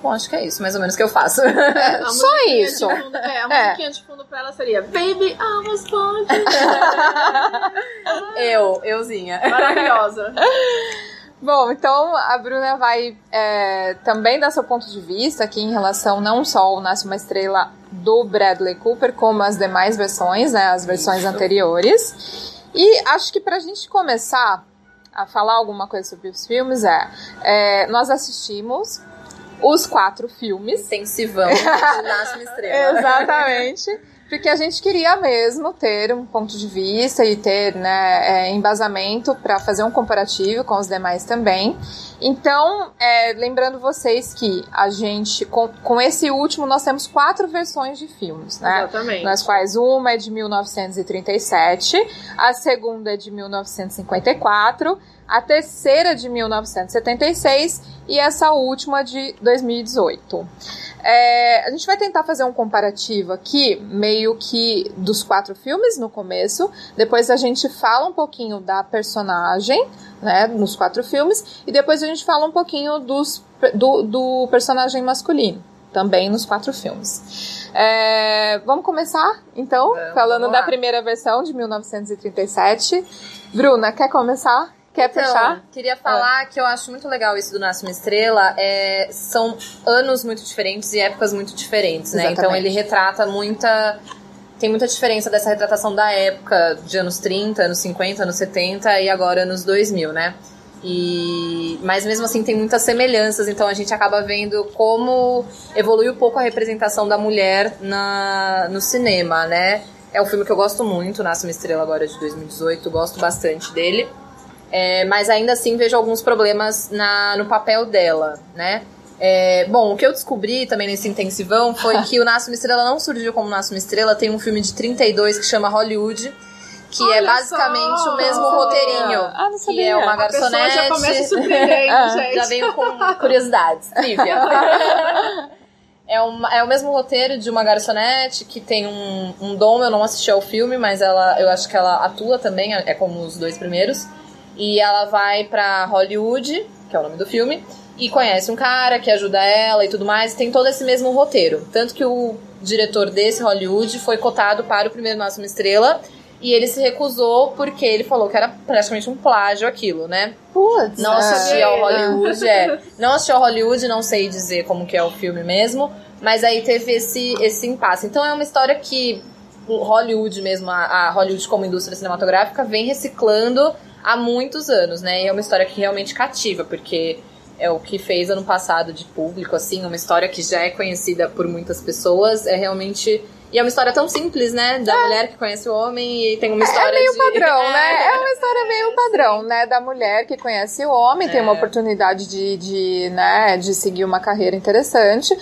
Bom, acho que é isso, mais ou menos, que eu faço. É, Só isso. Fundo, é, a é. musiquinha de fundo pra ela seria Baby, I was born Eu, euzinha. Maravilhosa. Bom, então a Bruna vai é, também dar seu ponto de vista aqui em relação não só ao Nasce uma Estrela do Bradley Cooper, como as demais versões, né, as versões Isso. anteriores. E acho que pra gente começar a falar alguma coisa sobre os filmes é, é nós assistimos os quatro filmes. Intensivão de Nasce uma Estrela. Exatamente porque a gente queria mesmo ter um ponto de vista e ter né, é, embasamento para fazer um comparativo com os demais também. Então, é, lembrando vocês que a gente, com, com esse último, nós temos quatro versões de filmes, né? Exatamente. Nas quais uma é de 1937, a segunda é de 1954, a terceira de 1976 e essa última de 2018. É, a gente vai tentar fazer um comparativo aqui, meio que dos quatro filmes no começo. Depois a gente fala um pouquinho da personagem, né, nos quatro filmes. E depois a gente fala um pouquinho dos, do, do personagem masculino, também nos quatro filmes. É, vamos começar, então, falando da primeira versão de 1937. Bruna, quer começar? Quer então, puxar? Queria falar é. que eu acho muito legal isso do Nasce uma Estrela. É, são anos muito diferentes e épocas muito diferentes, né? Então ele retrata muita. Tem muita diferença dessa retratação da época de anos 30, anos 50, anos 70 e agora anos 2000, né? E, mas mesmo assim tem muitas semelhanças, então a gente acaba vendo como evolui um pouco a representação da mulher na, no cinema, né? É um filme que eu gosto muito, Nasce uma Estrela agora de 2018, gosto bastante dele. É, mas ainda assim vejo alguns problemas na, no papel dela, né? É, bom, o que eu descobri também nesse intensivão foi que o Nasce uma Estrela não surgiu como Nasce uma Estrela, tem um filme de 32 que chama Hollywood, que é Olha é basicamente só. o mesmo roteirinho. Ah, não sabia. Que é uma garçonete. já começa surpreendendo, gente. Já veio com curiosidades, trivia. É, uma, é o mesmo roteiro de uma garçonete que tem um, um dom, eu não assisti ao filme, mas ela, eu acho que ela atua também, é como os dois primeiros. E ela vai pra Hollywood, que é o nome do filme, e conhece um cara que ajuda ela e tudo mais. Tem todo esse mesmo roteiro. Tanto que o diretor desse Hollywood foi cotado para o primeiro Nossa Uma Estrela. E ele se recusou porque ele falou que era praticamente um plágio aquilo, né? Putz, não assisti ao Hollywood, é. Não assisti ao Hollywood, não sei dizer como que é o filme mesmo. Mas aí teve esse, esse impasse. Então é uma história que o Hollywood mesmo, a, a Hollywood como indústria cinematográfica, vem reciclando há muitos anos, né? E é uma história que realmente cativa, porque é o que fez ano passado de público, assim, uma história que já é conhecida por muitas pessoas, é realmente. E é uma história tão simples, né? Da é. mulher que conhece o homem e tem uma história. É meio de... padrão, né? É uma história meio padrão, né? Da mulher que conhece o homem, é. tem uma oportunidade de, de, né, de seguir uma carreira interessante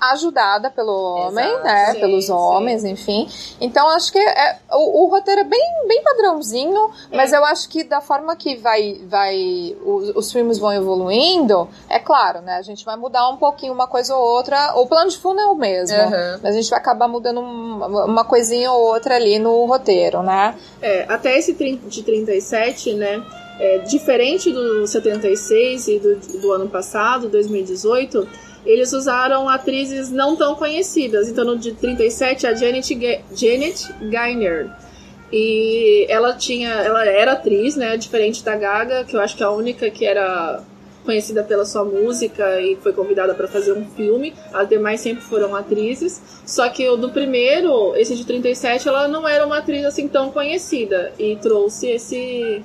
ajudada pelo homem, Exato, né? Sim, Pelos homens, sim. enfim. Então acho que é, o, o, roteiro é bem, bem padrãozinho, é. mas eu acho que da forma que vai, vai os, os, filmes vão evoluindo, é claro, né? A gente vai mudar um pouquinho uma coisa ou outra. O plano de fundo é o mesmo, uhum. mas a gente vai acabar mudando uma, uma coisinha ou outra ali no roteiro, né? É, até esse de 37, né? É, diferente do 76 e do, do ano passado, 2018 eles usaram atrizes não tão conhecidas. Então, no de 37, a Janet, G Janet Gainer. E ela tinha. Ela era atriz, né? Diferente da Gaga, que eu acho que é a única que era conhecida pela sua música e foi convidada para fazer um filme. As demais sempre foram atrizes. Só que o do primeiro, esse de 37, ela não era uma atriz assim tão conhecida. E trouxe esse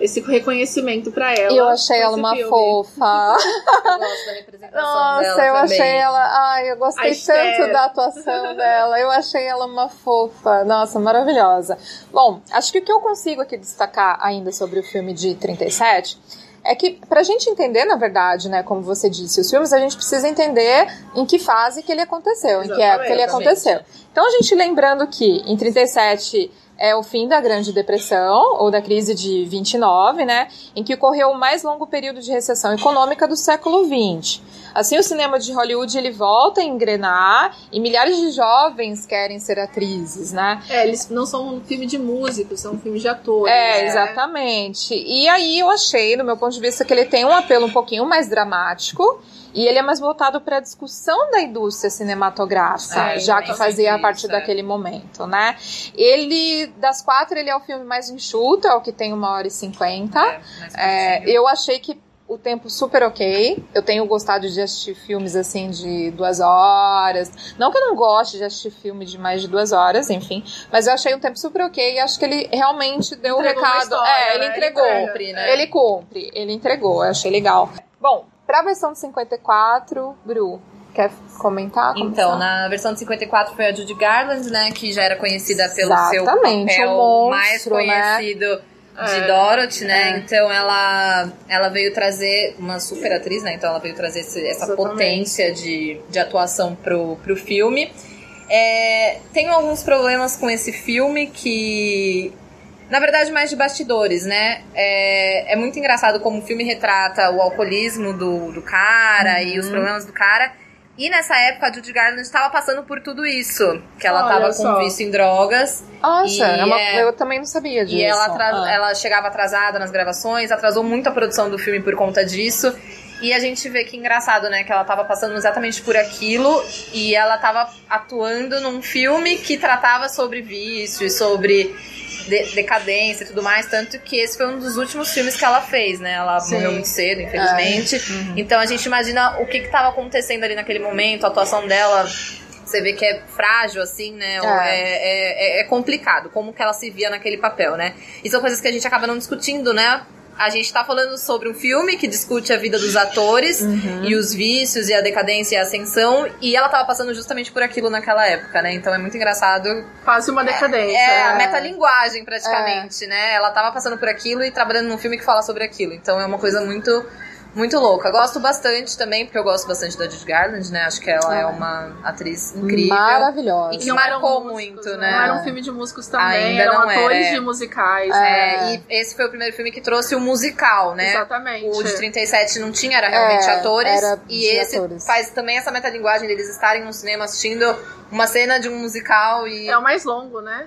esse reconhecimento para ela. E eu achei ela uma filme. fofa. eu gosto da representação Nossa, dela eu também. achei ela. Ai, eu gostei tanto da atuação dela. Eu achei ela uma fofa. Nossa, maravilhosa. Bom, acho que o que eu consigo aqui destacar ainda sobre o filme de 37 é que pra gente entender, na verdade, né, como você disse, os filmes, a gente precisa entender em que fase que ele aconteceu, Exatamente, em que época ele aconteceu. Então a gente lembrando que em 37 é o fim da Grande Depressão, ou da crise de 29, né, em que ocorreu o mais longo período de recessão econômica do século 20. Assim, o cinema de Hollywood ele volta a engrenar e milhares de jovens querem ser atrizes, né? É, eles não são um filme de músicos, são um filme de atores. É, né? exatamente. E aí eu achei, do meu ponto de vista, que ele tem um apelo um pouquinho mais dramático E ele é mais voltado para a discussão da indústria cinematográfica, É, já que fazia parte isso, é. daquele momento, né? Ele, das quatro, ele é o filme mais enxuto, é o que tem uma hora e cinquenta. É, É, eu achei que o tempo super ok. Eu tenho gostado de assistir filmes assim de duas horas. Não que eu não goste de assistir filme de mais de duas horas, enfim. Mas eu achei um tempo super ok e acho que ele realmente deu o Entregou recado. história, é, ele né? entregou. Ele cumpre, né? Ele cumpre, ele entregou, eu achei legal. Bom, pra versão de 54, Bru, quer comentar? Então, Começar? na versão de 54 foi a Judy Garland, né? Que já era conhecida pelo Exatamente, seu papel um mais monstro, né? conhecido de É. Dorothy, né? É. Então ela, ela veio trazer uma super atriz, né? Então ela veio trazer esse- essa Exatamente. potência de, de atuação pro, pro filme. É, tenho alguns problemas com esse filme que. Na verdade, mais de bastidores, né? É, é muito engraçado como o filme retrata o alcoolismo do, do cara e os Uhum. problemas do cara. E nessa época a Judy Garland estava passando por tudo isso. Que ela estava com vício em drogas. Nossa, é uma- é- eu também não sabia disso. E ela, atra- Ah. ela chegava atrasada nas gravações, atrasou muito a produção do filme por conta disso. E a gente vê que engraçado, né? Que ela tava passando exatamente por aquilo e ela tava atuando num filme que tratava sobre vício e sobre de- decadência e tudo mais. Tanto que esse foi um dos últimos filmes que ela fez, né? Ela Sim. morreu muito cedo, infelizmente. Uhum. Então a gente imagina o que que tava acontecendo ali naquele momento, a atuação dela. Você vê que é frágil, assim, né? É. É, é, é complicado, como que ela se via naquele papel, né? E são coisas que a gente acaba não discutindo, né? A gente tá falando sobre um filme que discute a vida dos atores Uhum. e os vícios e a decadência e a ascensão, e ela tava passando justamente por aquilo naquela época, né? Então é muito engraçado. Quase uma decadência. É a né? metalinguagem, praticamente, né? Ela tava passando por aquilo e trabalhando num filme que fala sobre aquilo. Então é uma coisa muito. Muito louca. Gosto bastante também, porque eu gosto bastante da Judy Garland, né? Acho que ela é Ah. uma atriz incrível. Maravilhosa. E que Não marcou músicos, muito, né? Não era um filme de músicos também, Ainda eram não atores era, é. de musicais. É, né? e esse foi o primeiro filme que trouxe o musical, né? Exatamente. O de 37 não tinha, era realmente É, atores. era e esse atores. faz também essa metalinguagem deles estarem no cinema assistindo uma cena de um musical e. É o mais longo, né?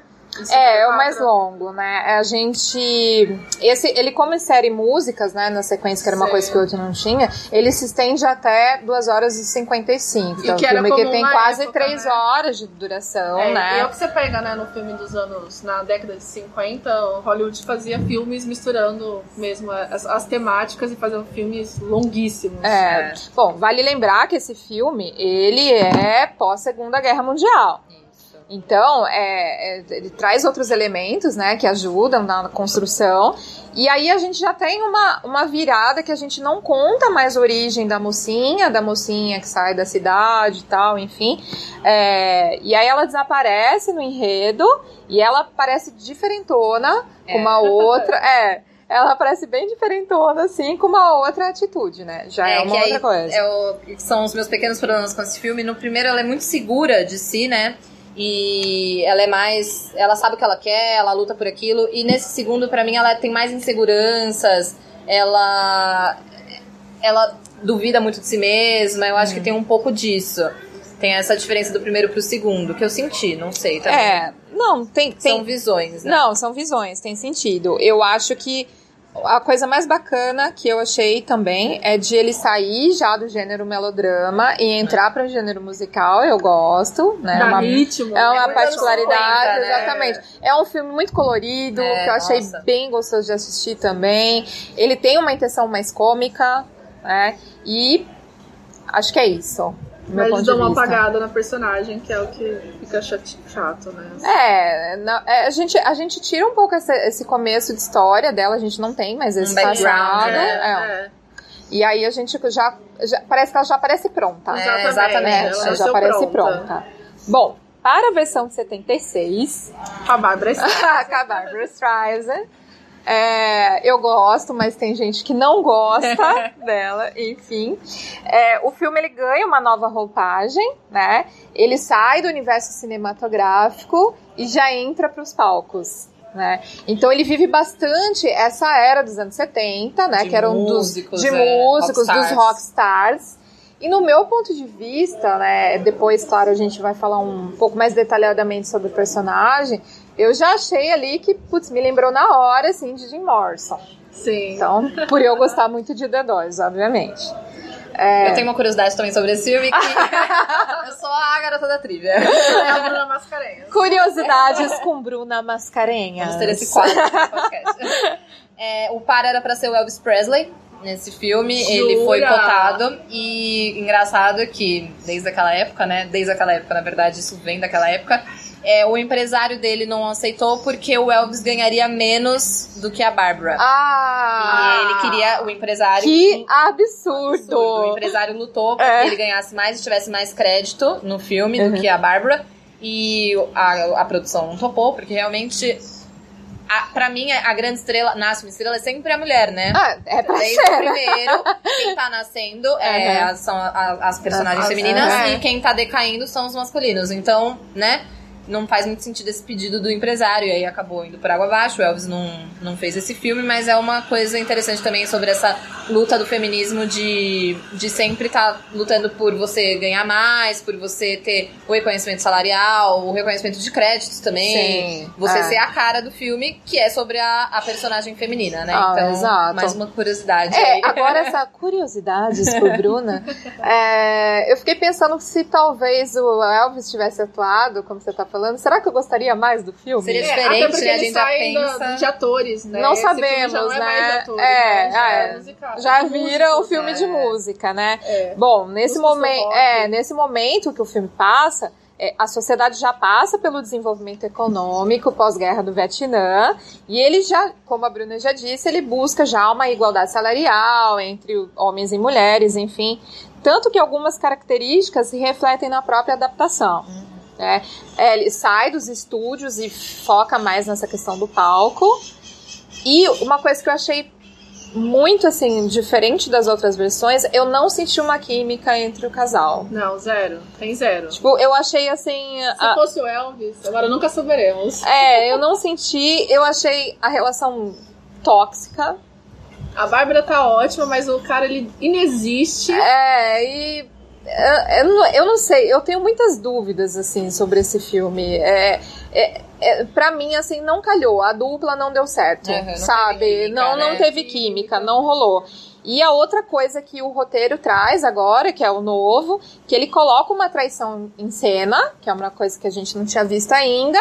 É, é o 54. mais longo, né? A gente. Esse, ele, como série músicas, né? Na sequência, que era uma Sim. coisa que o outro não tinha, ele se estende até 2 horas e 55. E Então, que um era filme que tem quase época, 3 né? horas de duração, É, né? E é o que você pega, né, no filme dos anos, na década de 50, o Hollywood fazia filmes misturando mesmo as, as temáticas e fazendo filmes longuíssimos. É. É. Bom, vale lembrar que esse filme, ele é pós-segunda guerra mundial. Então, é, é, ele traz outros elementos, né, que ajudam na construção. E aí a gente já tem uma, uma virada que a gente não conta mais a origem da mocinha, da mocinha que sai da cidade e tal, enfim. É, e aí ela desaparece no enredo e ela parece diferentona com É. uma outra. É. Ela parece bem diferentona, assim, com uma outra atitude, né? Já é, uma que outra coisa. é o- são os meus pequenos problemas com esse filme. No primeiro, ela é muito segura de si, né? E ela é mais. Ela sabe o que ela quer, ela luta por aquilo. E nesse segundo, pra mim, ela tem mais inseguranças. Ela. Ela duvida muito de si mesma. Eu acho que tem um pouco disso. Tem essa diferença do primeiro pro segundo, que eu senti, não sei. Também. É, não, tem, tem, São visões, né? Não, são visões, tem sentido. Eu acho que a coisa mais bacana que eu achei também é de ele sair já do gênero melodrama e entrar para o gênero musical. Eu gosto, né? Dá uma, ritmo. é uma anos particularidade, 50, né? exatamente. É um filme muito colorido, É, que eu achei nossa. bem gostoso de assistir também. Ele tem uma intenção mais cômica, né? E acho que é isso. Mas eles de dão uma vista. apagada na personagem, que é o que fica chato, né? É, não- é, a, gente, a gente tira um pouco esse, esse começo de história dela, a gente não tem mais esse Um passado. né? é. É, E aí a gente já, já- Parece que ela já parece pronta. É, exatamente. exatamente. Ela já nasceu parece pronta. pronta. Bom, para a versão de 76, A Bárbara Streisand. com a Barbara Streisand, é, eu gosto, mas tem gente que não gosta dela, enfim. É, o filme ele ganha uma nova roupagem, né? Ele sai do universo cinematográfico e já entra para os palcos. Né? Então ele vive bastante essa era dos anos 70, né? De que eram músicos, dos de é, músicos, dos rockstars. rockstars. E no meu ponto de vista, né? Depois, claro, a gente vai falar um pouco mais detalhadamente sobre o personagem. Eu já achei ali que, putz, me lembrou na hora, assim, de Jim Morrison. Sim. Então, por eu gostar muito de The Doors, obviamente. É. Eu tenho uma curiosidade também sobre esse filme, que eu sou a garota da trivia. É a Bruna Mascarenhas. Curiosidades com Bruna Mascarenhas. Vamos ter esse quadro no podcast. É, o par era pra ser o Elvis Presley nesse filme. Ele foi Jura? cotado. E engraçado que, desde aquela época, né? Desde aquela época, na verdade, isso vem daquela época. É, o empresário dele não aceitou porque o Elvis ganharia menos do que a Barbara. Ah! E ele queria, o empresário. Que Absurdo. absurdo! O empresário lutou para É. que ele ganhasse mais e tivesse mais crédito no filme Uhum. do que a Bárbara. E a, a produção não topou, porque realmente. A, pra mim, a grande estrela, nasce uma estrela, é sempre a mulher, né? Ah, é pra Desde o ser, né? primeiro, quem tá nascendo é, Uhum. são a- as personagens As- femininas é. e quem tá decaindo são os masculinos. Então, né? Não faz muito sentido esse pedido do empresário, e aí acabou indo por água abaixo. O Elvis não, não fez esse filme, mas é uma coisa interessante também sobre essa luta do feminismo de, de sempre estar lutando por você ganhar mais, por você ter o reconhecimento salarial, o reconhecimento de créditos também. Sim, Você é. ser a cara do filme, que é sobre a, a personagem feminina, né? Ah, então, exato. mais uma curiosidade É, agora essa curiosidades por Bruna, é, eu fiquei pensando que se talvez o Elvis tivesse atuado, como você tá falando, será que eu gostaria mais do filme? Seria É, diferente, até porque né? A gente já pensa- de atores, né? Não Esse filme sabemos, já não é né? atores, É, né? Já é. musical, Já de vira o filme né? de música, né? É. Bom, nesse momento, é, nesse momento que o filme passa, é, a sociedade já passa pelo desenvolvimento econômico pós-guerra do Vietnã e ele já, como a Bruna já disse, ele busca já uma igualdade salarial entre homens e mulheres, enfim, tanto que algumas características se refletem na própria adaptação. Né? É, ele sai dos estúdios e foca mais nessa questão do palco. E uma coisa que eu achei muito assim, diferente das outras versões, eu não senti uma química entre o casal. Não, zero. Tem zero. Se Tipo, eu achei assim. a- fosse o Elvis, agora nunca saberemos. é, eu não senti. Eu achei a relação tóxica. A Bárbara tá ótima, mas o cara, ele inexiste. É, e. Eu, eu não, não sei, eu tenho muitas dúvidas, assim, sobre esse filme. É, é, é, pra mim, assim, não calhou. A dupla não deu certo, Uhum, não sabe? teve química, não, não né? teve química, não rolou. E a outra coisa que o roteiro traz agora, que é o novo, que ele coloca uma traição em cena, que é uma coisa que a gente não tinha visto ainda,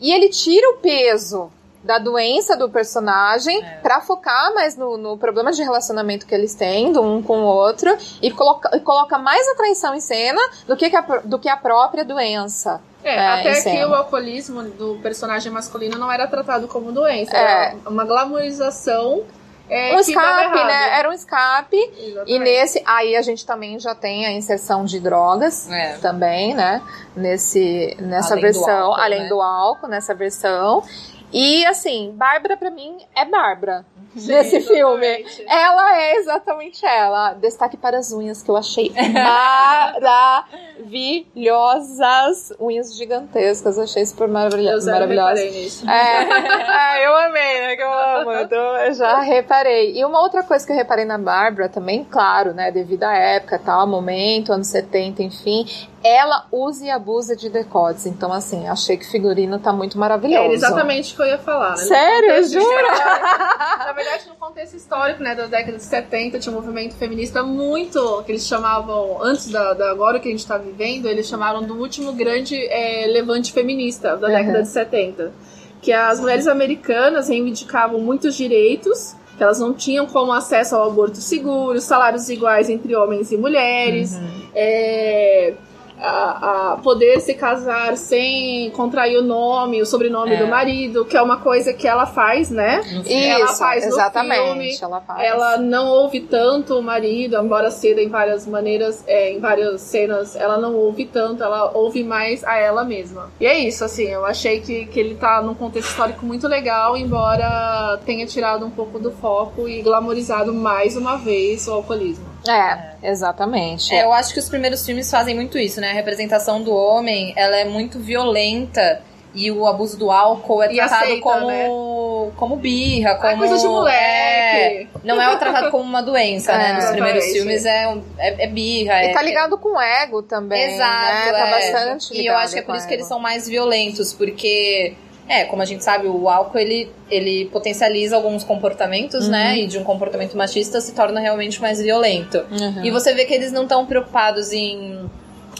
e ele tira o peso da doença do personagem É. pra focar mais no, no problema de relacionamento que eles têm, do um com o outro, e coloca, e coloca mais a traição em cena do que, que a, do que a própria doença. É, É, até que cena. o alcoolismo do personagem masculino não era tratado como doença. É. Era uma glamorização. É, um escape, né? Era um escape. E Exatamente. nesse, aí a gente também já tem a inserção de drogas É. também, né? Nesse, nessa Além do versão, álcool, além né? do álcool, nessa versão. E assim, Bárbara pra mim é Bárbara Sim, nesse filme. Ela é exatamente ela. Destaque para as unhas que eu achei maravilhosas, unhas gigantescas, achei super maravil Eu reparei nisso. É, é, eu amei, né? Que eu amo. Então, eu já reparei. E uma outra coisa que eu reparei na Bárbara também, claro, né? Devido à época, tal, momento, anos 70, enfim. Ela usa e abusa de decotes. Então, assim, achei que figurino tá muito maravilhoso. É exatamente o que eu ia falar. Né? Sério? Jura? histórico- Na verdade, no contexto histórico, né, da década de 70, tinha um movimento feminista muito, que eles chamavam, antes da, da agora que a gente tá vivendo, eles chamaram do último grande é, levante feminista da Uhum. década de 70. Que as mulheres americanas reivindicavam muitos direitos, que elas não tinham como acesso ao aborto seguro, salários iguais entre homens e mulheres, é, a, a poder se casar sem contrair o nome, o sobrenome É. do marido, que é uma coisa que ela faz, né? Isso, ela faz no exatamente. filme, ela faz. Ela não ouve tanto o marido, embora ceda em várias maneiras, é, em várias cenas, ela não ouve tanto, ela ouve mais a ela mesma. E é isso, assim, eu achei que, que ele tá num contexto histórico muito legal, embora tenha tirado um pouco do foco e glamorizado mais uma vez o alcoolismo. É, exatamente. É, eu acho que os primeiros filmes fazem muito isso, né? A representação do homem, ela é muito violenta e o abuso do álcool é E tratado aceita, como, né? como birra, como... Ah, coisa de moleque. É, não é tratado como uma doença, né? É, Nos primeiros filmes é, é, é birra. E é, tá ligado com o ego também, Exato, né? Tá é. bastante E eu acho que é por isso que eles ego. são mais violentos, porque É, como a gente sabe, o álcool ele, ele potencializa alguns comportamentos, né? E de um comportamento machista se torna realmente mais violento. Uhum. E você vê que eles não estão preocupados em,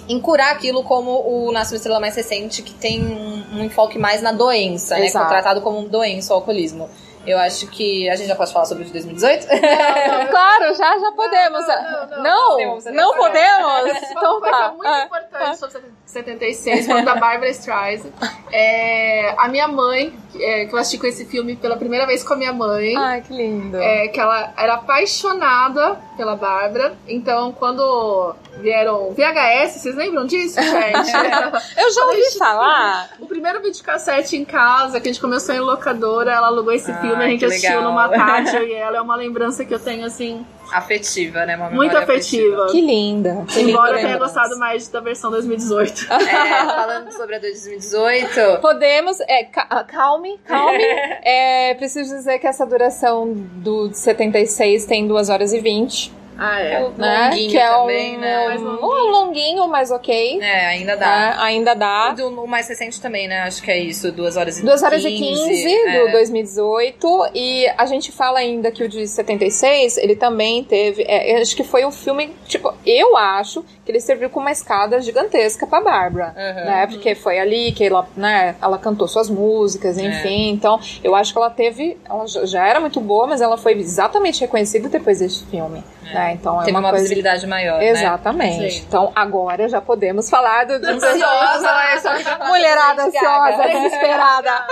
em curar aquilo como o Nasce uma Estrela mais recente, que tem um, um enfoque mais na doença, né? Que é Exato. tratado como doença, o alcoolismo. Eu acho que a gente já pode falar sobre o de 2018? Claro, já, já podemos. não, não, Não, não. não, podemos? Uma Então coisa tá. muito Ah, importante sobre 76, falando da Barbara Streisand. É, a minha mãe, é, que eu assisti com esse filme pela primeira vez com a minha mãe. Ai, que lindo. É, que ela era apaixonada pela Bárbara. Então, quando vieram VHS, vocês lembram disso, gente? Eu já ouvi falar. o primeiro videocassete em casa, que a gente começou em locadora, ela alugou esse Ai, filme, a gente assistiu legal. numa tarde, e ela. É uma lembrança que eu tenho, assim, afetiva, né? Uma muito memória afetiva. Que linda. Que Embora eu tenha gostado mais da versão 2018. É, falando sobre a 2018. Podemos. É, ca- calme, calme. É, preciso dizer que essa duração do de 76 tem 2 horas e 20. Ah, é. Né? Longuinho que é também, um, né? Mais um longuinho. longuinho, mas ok. É, ainda dá. né? Ainda dá. O, do- o mais recente também, né? Acho que é isso, 2 horas e 2 horas e 15 do é. 2018. E a gente fala ainda que o de 76, ele também teve. é, acho que foi um filme. Tipo, eu acho que ele serviu como uma escada gigantesca pra Bárbara. Uhum. Né? Porque foi ali que ela, né, ela cantou suas músicas, É. enfim. Então, eu acho que ela teve. Ela já já era muito boa, mas ela foi exatamente reconhecida depois desse filme. Né? Então, é Teve uma, uma, coisa. visibilidade maior, né? Exatamente. Sim. Então agora já podemos falar do Ansiosa, Mulherada Lady Gaga. ansiosa, desesperada.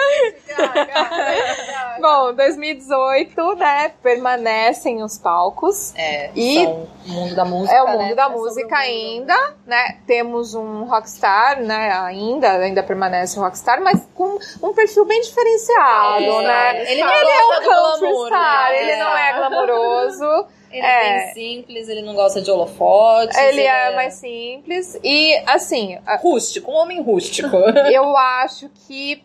Bom, 2018, né? Permanecem os palcos. É, E- o mundo da música, É o mundo né? da É música mundo. ainda, né? Temos um rockstar, né? Ainda, ainda permanece um rockstar, mas com um perfil bem diferenciado, É, né? Ele Ele é um country star, né? ele não é glamouroso. Ele É. é bem simples, ele não gosta de holofotes. Ele é mais simples e, assim, rústico, um homem rústico. eu acho que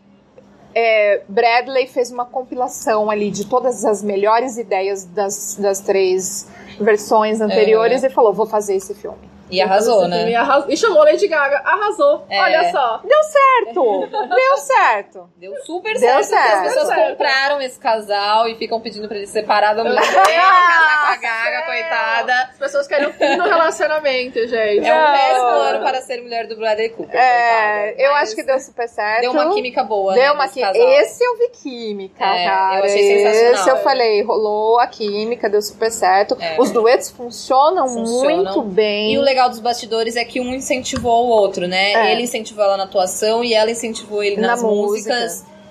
é, Bradley fez uma compilação ali de todas as melhores ideias das, das três versões anteriores e falou: vou fazer esse filme. E arrasou, E, né? arrasou. e chamou Lady Gaga. Arrasou. É. Olha só. Deu certo! Deu certo! Deu super Deu certo. porque certo. As pessoas Deu certo. compraram esse casal e ficam pedindo pra ele separar da mulher, casar com a Gaga, coitada. As pessoas querem o fim do relacionamento, gente. É um Não. péssimo ano para ser mulher do Bradley Cooper. É, coitada. eu acho que deu super certo. Deu uma química boa, Deu né, uma química. Esse eu vi química, É, cara. eu achei sensacional. Esse eu falei, rolou a química, deu super certo. É. Os duetos funcionam, Funcionam. muito bem. E o legal dos bastidores é que um incentivou o outro, né? É. Ele incentivou ela na atuação e ela incentivou ele Na nas música.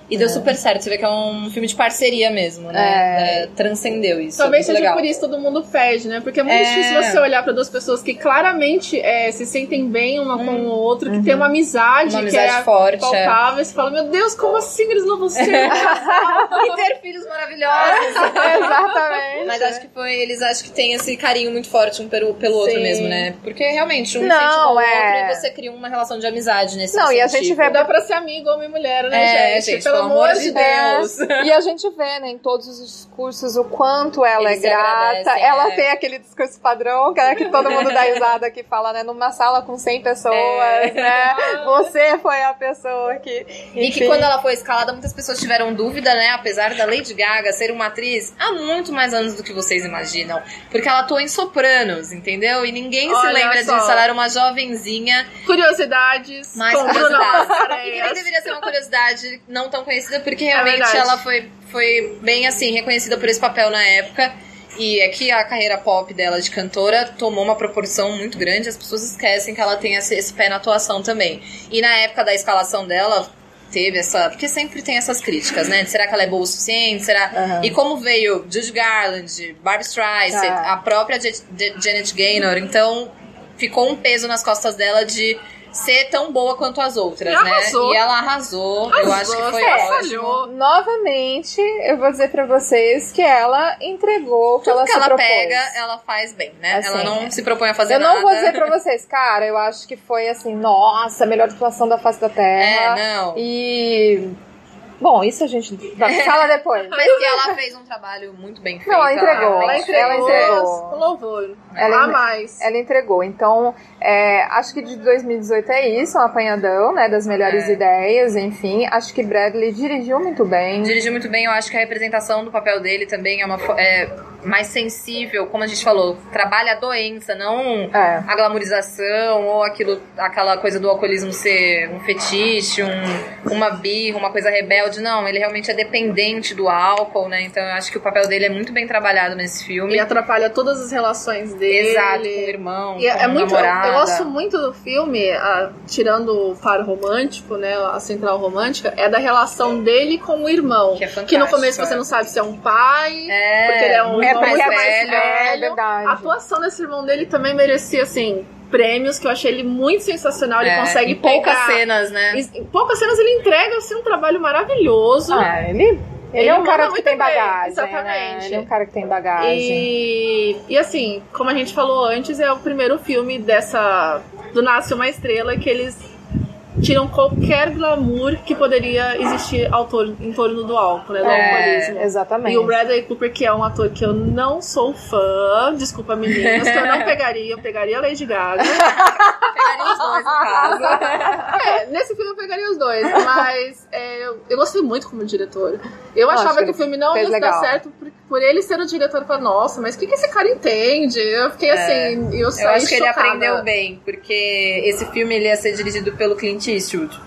E deu super certo. Você vê que é um filme de parceria mesmo, né? É, transcendeu isso. Talvez seja legal. por isso que todo mundo pede, né? Porque é muito É. difícil você olhar pra duas pessoas que claramente é, se sentem bem uma com o outro, que Uhum. tem uma amizade, Uma que amizade é forte, palpável. E você fala, meu Deus, como assim eles não vão ser? e ter filhos maravilhosos. Exatamente. Mas acho que foi, eles acham que tem esse carinho muito forte um pelo, pelo outro mesmo, né? Porque realmente um Não, incentiva o é. outro e você cria uma relação de amizade nesse Não, e a gente vê- Dá pra ser amigo, homem e mulher, né, É, gente? gente, Pelo amor de Deus. E a gente vê, né, em todos os discursos o quanto ela Eles se é grata. agradecem, ela é. tem aquele discurso padrão, que, é que todo mundo dá risada que fala, né, numa sala com 100 pessoas, É. né? Você foi a pessoa que. E enfim. que quando ela foi escalada, muitas pessoas tiveram dúvida, né? Apesar da Lady Gaga ser uma atriz há muito mais anos do que vocês imaginam. Porque ela atua em sopranos, entendeu? E ninguém se Olha lembra só. disso. Ela era uma jovenzinha, Curiosidades. mais curiosidades. E que nem deveria ser uma curiosidade não tão conhecida, porque realmente verdade. ela foi, foi bem assim, reconhecida por esse papel na época. E é que a carreira pop dela de cantora tomou uma proporção muito grande, as pessoas esquecem que ela tem esse, esse pé na atuação também. E na época da escalação dela, teve essa. Porque sempre tem essas críticas, né? Será que ela é boa o suficiente? Será. Aham. E como veio Judy Garland, Barbra Streisand, Tá. a própria Janet Gaynor, então ficou um peso nas costas dela de ser tão boa quanto as outras, E né? arrasou. E ela arrasou. eu acho que foi Arrasou, ótimo. Novamente, eu vou dizer pra vocês que ela entregou o que Tudo ela que se ela propôs. pega, ela faz bem, né? Assim, ela não é. se propõe a fazer Eu nada. não vou dizer pra vocês, cara, eu acho que foi assim, nossa, a melhor atuação da face da Terra. É, não. E Bom, isso a gente fala depois. Mas que ela fez um trabalho muito bem feito. Não, ela entregou. Ela, Ela entregou, Ela entregou. louvor. Ela a mais. Ela entregou. Então, é, acho que de 2018 é isso, um apanhadão, né? Das melhores É. ideias, enfim. Acho que Bradley dirigiu muito bem. Dirigiu muito bem, eu acho que a representação do papel dele também é, uma, é mais sensível, como a gente falou, trabalha a doença, não É. a glamorização ou aquilo, aquela coisa do alcoolismo ser um fetiche, um, uma birra, uma coisa rebelde. Não, ele realmente é dependente do álcool, né? Então eu acho que o papel dele é muito bem trabalhado nesse filme. E atrapalha todas as relações dele. Exato, com o irmão, E é, com é a muito, eu gosto muito do filme, ah, tirando o faro romântico, né, a central romântica, é da relação dele com o irmão. Que é no fantástico, começo é. você não sabe se é um pai, É, porque ele é um É irmão porque mais é mais velho. é verdade. A atuação desse irmão dele também merecia, assim, prêmios, que eu achei ele muito sensacional. Ele É, consegue em poucas pegar- cenas, né? Em poucas cenas ele entrega assim, um trabalho maravilhoso. Ah, ele, ele, Ele é um cara que tem bagagem. exatamente. Né? Ele é um cara que tem bagagem. E, e assim, como a gente falou antes, é o primeiro filme dessa. Do Nasce uma Estrela que eles tiram qualquer glamour que poderia existir ao tor- em torno do álcool, né? Do alcoolismo. É, exatamente. E o Bradley Cooper, que é um ator que eu não sou fã, desculpa meninas, que eu não pegaria, eu pegaria a Lady Gaga. Pegaria os dois no caso. É, nesse filme eu pegaria os dois, mas é, eu, eu gostei muito como diretor. Eu achava que o filme não ia dar certo por, por ele ser o diretor. Eu falei, nossa, mas o que, que esse cara entende? Eu fiquei assim, eu saí Eu acho que ele aprendeu bem, porque esse filme ele ia ser dirigido pelo Clint Eastwood,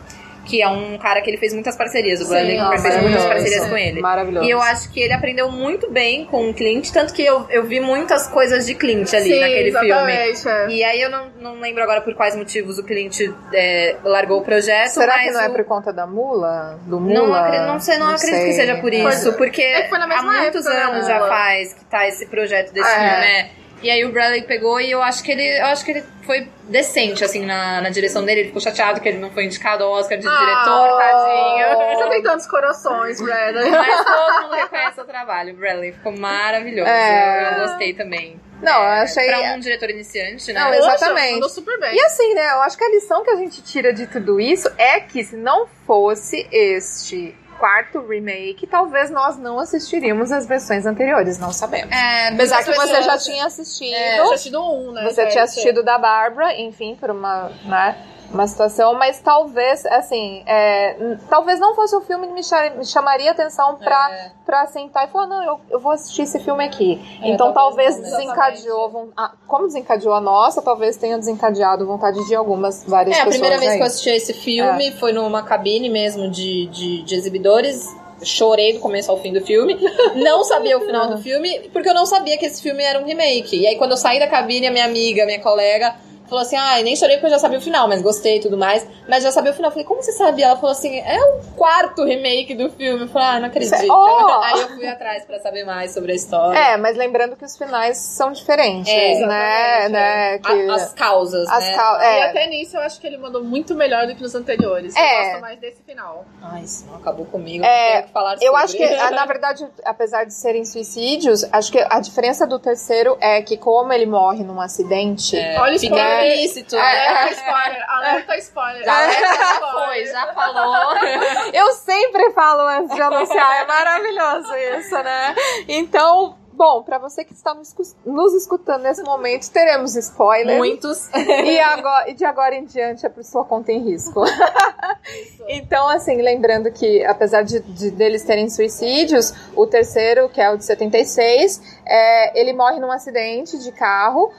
que é um cara que ele fez muitas parcerias. O nossa, fez muitas parcerias com ele. Maravilhoso. E eu acho que ele aprendeu muito bem com o Clint, tanto que eu, eu vi muitas coisas de Clint ali Sim, naquele filme. é. E aí eu não, não lembro agora por quais motivos o Clint é, largou o projeto. Será que não é o- por conta da mula? Do mula? não, acre- não sei, não, acredito sei. que seja por É. isso, porque É há muitos anos já faz que tá esse projeto desse É. filme, né? E aí o Bradley pegou e eu acho que ele, eu acho que ele foi decente assim na, na direção dele, ele ficou chateado que ele não foi indicado ao Oscar de Ah, diretor, tadinho. Você tem tantos corações, Bradley. Mas todo mundo reconhece o trabalho. Bradley ficou maravilhoso. É. Eu, gostei também. Não, eu achei- Pra um diretor iniciante, né? Não, exatamente. mandou super bem. E assim, né? Eu acho que a lição que a gente tira de tudo isso é que se não fosse este quarto remake, talvez nós não assistiríamos as versões anteriores, não sabemos. É, Apesar que você já tinha assistido. É, tinha assistido um, né? Você tinha é. assistido da Bárbara, enfim, por uma, né, uma situação, mas talvez, assim, é, talvez não fosse o filme que me, cha- me chamaria atenção pra, É. pra sentar e falar, não, eu, eu vou assistir esse filme aqui. É, então talvez, talvez desencadeou, como desencadeou a nossa, talvez tenha desencadeado vontade de algumas, várias É, a pessoas primeira vez aí. que eu assisti esse filme foi numa cabine mesmo de, de, de exibidores. Chorei do começo ao fim do filme. Não sabia o final do filme, porque eu não sabia que esse filme era um remake. E aí, quando eu saí da cabine, a minha amiga, minha colega, falou assim: Ah, nem chorei porque eu já sabia o final, mas gostei e tudo mais. Mas já sabia o final. Eu falei: Como você sabia? Ela falou assim: É o quarto remake do filme. Eu falei: Ah, não acredito. Cê- Oh! Aí eu fui atrás pra saber mais sobre a história. É, mas lembrando que os finais são diferentes, É, né? né A- que as causas, as né? cau- E é, até nisso eu acho que ele mandou muito melhor do que nos anteriores. É. Eu gosto mais desse final. Ai, isso não acabou comigo. É, não que falar Eu sobre. acho que, na verdade, apesar de serem suicídios, acho que a diferença do terceiro é que, como ele morre num acidente, Olha o Fica spoiler. implícito, É, né? Alerta spoiler, alerta spoiler. Já, alerta foi, já falou. eu sempre falo antes de anunciar, é maravilhoso isso, né? Então, bom, pra você que está nos, escu- nos escutando nesse momento, teremos spoilers. Muitos. E, agora, e de agora em diante é por sua conta em risco. então, assim, lembrando que, apesar de, de deles terem suicídios, o terceiro, que é o de 76, é, ele morre num acidente de carro.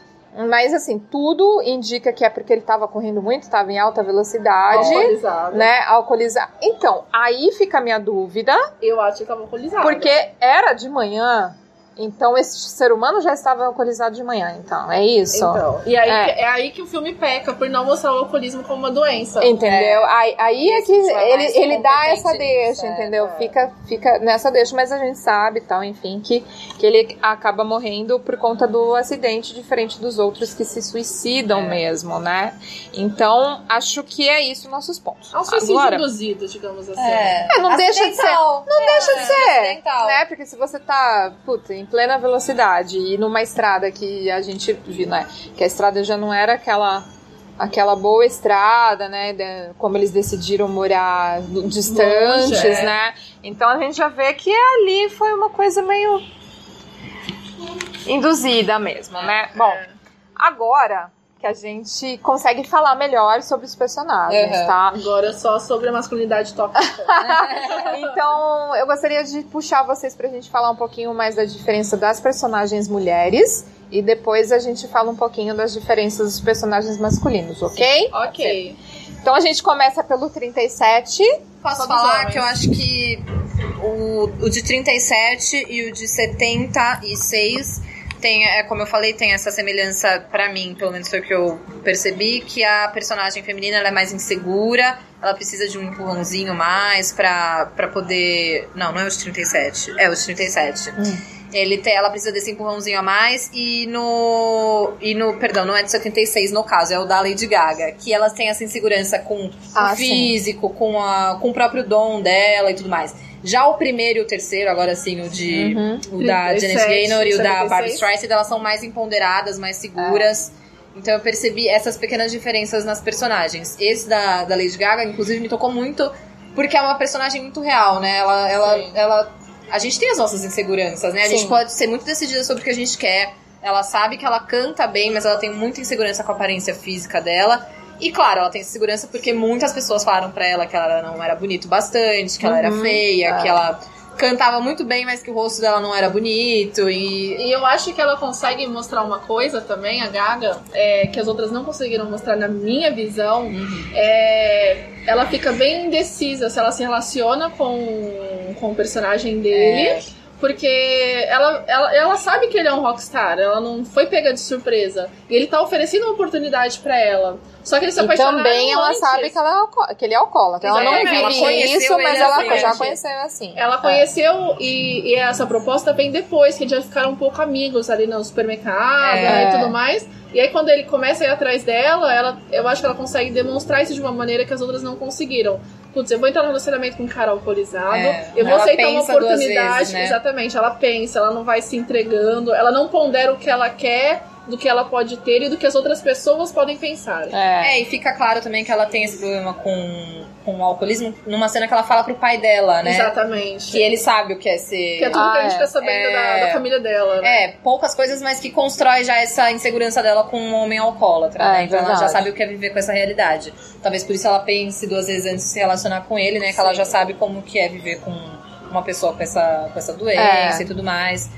Mas, assim, tudo indica que é porque ele estava correndo muito, estava em alta velocidade, Alcoolizado. né? Alcoolizado. Então, aí fica a minha dúvida, Eu acho que tava alcoolizado. porque era de manhã, então esse ser humano já estava alcoolizado de manhã, então, é isso? Então, e aí, É. que- é. aí que o filme peca, por não mostrar o alcoolismo como uma doença. Entendeu? Aí, aí é que Isso é ele, ele dá essa deixa, é, entendeu? é. Fica, fica nessa deixa, mas a gente sabe, tal, enfim, que, que ele acaba morrendo por conta do acidente, diferente dos outros que se suicidam É. mesmo, né? Então, acho que é isso nossos pontos. É um suicídio Agora, induzido, digamos assim. É, não deixa de ser- Acidental. não deixa de É, ser, acidental. né? Porque se você tá, puta, em plena velocidade e numa estrada que a gente viu, né? Que a estrada já não era aquela aquela boa estrada, né? de- como eles decidiram morar distantes, Longe, é. né? Então a gente já vê que ali foi uma coisa meio induzida mesmo, né? Bom, É. agora que a gente consegue falar melhor sobre os personagens, Uhum. tá? Agora só sobre a masculinidade tóxica. Então, eu gostaria de puxar vocês pra gente falar um pouquinho mais da diferença das personagens mulheres e depois a gente fala um pouquinho das diferenças dos personagens masculinos, ok? ok. Então a gente começa pelo 37. Posso falar homens. que eu acho que o, o de 37 e o de 76 tem, é, como eu falei, tem essa semelhança pra mim, pelo menos foi o que eu percebi, que a personagem feminina ela é mais insegura, ela precisa de um empurrãozinho mais pra, pra poder. Não, não é os 37. É os 37. Ele tem, ela precisa desse empurrãozinho a mais e no e no, perdão, não é de 76 no caso, é o da Lady Gaga, que ela tem essa insegurança com Ah, o sim. físico, com, a, com o próprio dom dela e tudo mais. Já o primeiro e o terceiro, agora sim, o de Uhum. o da 37, Janet Gaynor e o da 76. Barbara Streisand, elas são mais empoderadas, mais seguras. Então eu percebi essas pequenas diferenças nas personagens. Esse da, da Lady Gaga, inclusive, me tocou muito porque é uma personagem muito real, né? Ela, ela, Sim. ela, a gente tem as nossas inseguranças, né? A Sim. gente pode ser muito decidida sobre o que a gente quer. Ela sabe que ela canta bem, mas ela tem muita insegurança com a aparência física dela. E claro, ela tem insegurança porque muitas pessoas falaram pra ela que ela não era bonito bastante, que ela era Uhum, feia, é. que ela cantava muito bem, mas que o rosto dela não era bonito e E eu acho que ela consegue mostrar uma coisa também, a Gaga, é, que as outras não conseguiram mostrar na minha visão. Uhum. É, ela fica bem indecisa se ela se relaciona com, com o personagem dele. É. Porque ela, ela, ela sabe que ele é um rockstar, ela não foi pega de surpresa. E ele tá oferecendo uma oportunidade pra ela. Só que eles se apaixonaram também ela antes. sabe que, ela é que ele é alcoólatra. Ela não Exatamente. vive isso, mas ele ela assim, já conheceu assim. Ela conheceu e, e essa proposta vem depois, que eles já ficaram um pouco amigos ali no supermercado É. né, e tudo mais. E aí quando ele começa a ir atrás dela, ela, eu acho que ela consegue demonstrar isso de uma maneira que as outras não conseguiram. Putz, eu vou entrar no relacionamento com um cara alcoolizado, É. eu vou aceitar uma oportunidade. vezes, né? Exatamente, ela pensa, ela não vai se entregando, ela não pondera o que ela quer, do que ela pode ter e do que as outras pessoas podem pensar. É. É, e fica claro também que ela tem esse problema com, com o alcoolismo numa cena que ela fala pro pai dela, né? Exatamente. Que ele sabe o que é ser. Que é tudo Ah, que a gente é. fica sabendo É. da, da família dela, né? É, poucas coisas, mas que constrói já essa insegurança dela com um homem alcoólatra, É, né? Então ela já verdade. sabe o que é viver com essa realidade. Talvez por isso ela pense duas vezes antes de se relacionar com ele, né? Que ela Sim. já sabe como que é viver com uma pessoa com essa, com essa doença É. e tudo mais.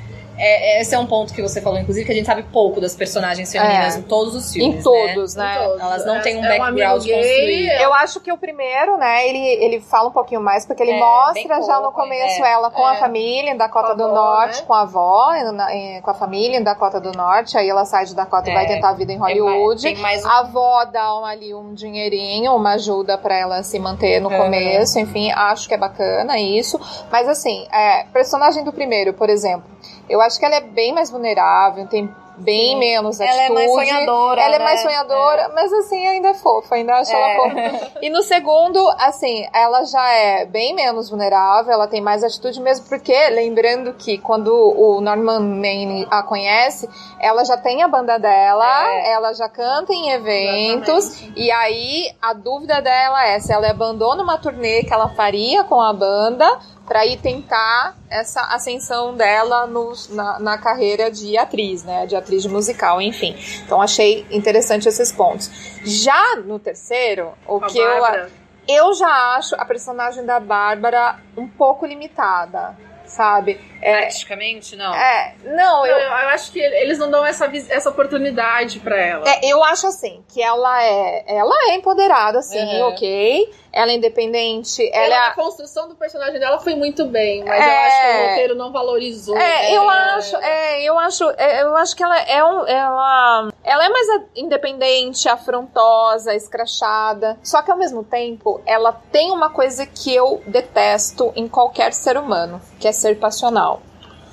É, esse é um ponto que você falou, inclusive, que a gente sabe pouco das personagens femininas É. em todos os filmes. Em todos, Em né? todos. Elas não É- têm um é background gay, construído. é Eu acho que o primeiro, né, ele, ele fala um pouquinho mais, porque ele É, mostra já no pouco, começo é. ela com a É. família em Dakota do avó, Norte, né? com a avó, em- em- com a família em Dakota do Norte, aí ela sai de Dakota e É. vai tentar a vida em Tem mais- Hollywood. Tem mais um A avó dá um, ali um dinheirinho, uma ajuda pra ela se manter no Uhum. começo, enfim, acho que é bacana isso. Mas assim, é, personagem do primeiro, por exemplo, eu acho que ela é bem mais vulnerável, tem bem Sim. menos Ela atitude. é mais sonhadora. Ela é né? mais sonhadora, mas assim, ainda é fofa, ainda acho É. ela fofa. E no segundo, assim, ela já é bem menos vulnerável, ela tem mais atitude mesmo, porque lembrando que quando o Norman Maine a conhece, ela já tem a banda dela, É. ela já canta em eventos, Exatamente. e aí a dúvida dela é se ela abandona uma turnê que ela faria com a banda pra ir tentar essa ascensão dela no- na, na carreira de atriz, né? De atriz de musical, enfim. Então achei interessante esses pontos. Já no terceiro, o a que eu, Bárbara. eu já acho a personagem da Bárbara um pouco limitada, sabe? É, Artisticamente, não. é, não, Eu, eu, eu acho que eles não dão essa, essa oportunidade pra ela. É, eu acho assim, que ela é, ela é empoderada, sim, Uhum. ok. Ela é independente, ela, ela, na construção do personagem dela foi muito bem, mas eu É. acho que o roteiro não valorizou. é, né? eu acho, é, eu acho, é, eu acho que ela é um, ela, ela é mais a- independente, afrontosa, escrachada. Só que ao mesmo tempo, ela tem uma coisa que eu detesto em qualquer ser humano, que é ser passional.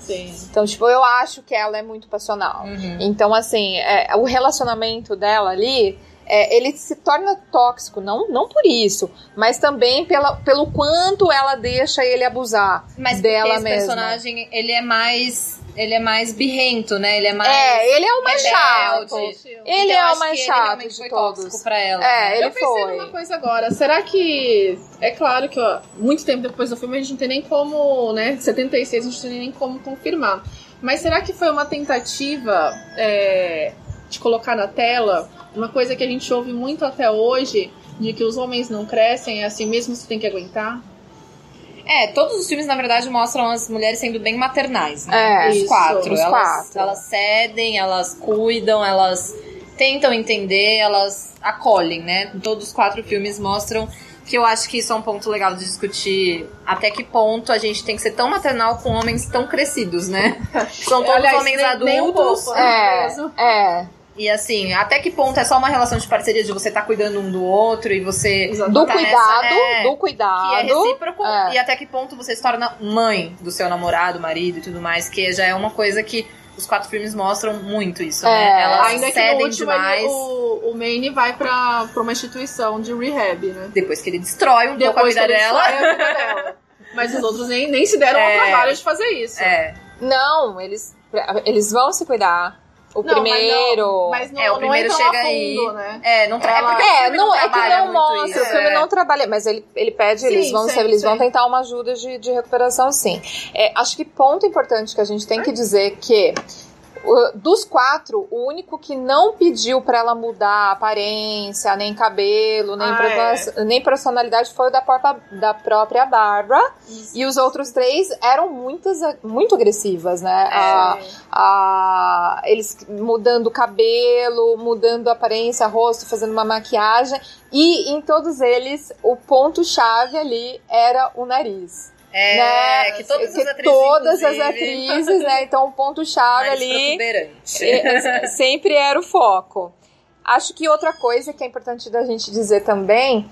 Sim. Então, tipo, eu acho que ela é muito passional. Uhum. Então, assim, é, o relacionamento dela ali, é, ele se torna tóxico, não, não por isso, mas também pela, pelo quanto ela deixa ele abusar Mas dela esse mesma. personagem, ele é mais. Ele é mais birrento, né? Ele é mais. É, ele é o mais rebelde. chato. Então, Ele eu é o mais que ele chato realmente de foi todos. tóxico pra ela. É, ele eu pensei foi. numa coisa agora. Será que. É claro que, ó, muito tempo depois do filme a gente não tem nem como, né? 76 a gente não tem nem como confirmar. Mas será que foi uma tentativa é, de colocar na tela uma coisa que a gente ouve muito até hoje, de que os homens não crescem, é assim mesmo você tem que aguentar? É, todos os filmes, na verdade, mostram as mulheres sendo bem maternais, né? É, os isso, quatro. os elas, quatro. elas cedem, elas cuidam, elas tentam entender, elas acolhem, né? Todos os quatro filmes mostram que eu acho que isso é um ponto legal de discutir até que ponto a gente tem que ser tão maternal com homens tão crescidos, né? São todos Aliás, homens nem- nem um adultos. pouco, né? É, é. E assim, até que ponto é só uma relação de parceria de você estar cuidando um do outro e você. Do tá cuidado, nessa- é, do Que é cuidado. recíproco. É. E até que ponto você se torna mãe do seu namorado, marido e tudo mais, que já é uma coisa que os quatro filmes mostram muito isso, É. né? Elas Ainda que no cedem último ele- demais. o, o Maine vai pra, pra uma instituição de rehab, né? Depois que ele destrói um pouco a Depois vida dela. a vida dela. Mas os outros nem, nem se deram É. ao trabalho de fazer isso. É. Não, eles, eles vão se cuidar. O Não, mas primeiro. não- Mas não, É, o não primeiro chega fundo, aí. né? É, não tra... Ela- é, porque É, filme não, é que trabalha não mostra, isso, o filme é. não trabalha, mas ele, ele pede, eles Sim, vão, sim, eles vão sim. tentar uma ajuda de, de recuperação, sim. É, acho que ponto importante que a gente tem que dizer que dos quatro, o único que não pediu pra ela mudar aparência, nem cabelo, nem, Ah, propor- nem personalidade foi o da, própria- da própria Barbara. E os outros três eram muitas, muito agressivas, né? A- a- eles mudando o cabelo, mudando aparência, rosto, fazendo uma maquiagem. E em todos eles, o ponto-chave ali era o nariz. É, né? que todas Que as atrizes. todas as atrizes, né? Então o ponto-chave ali é, sempre era o foco. Acho que outra coisa que é importante da gente dizer também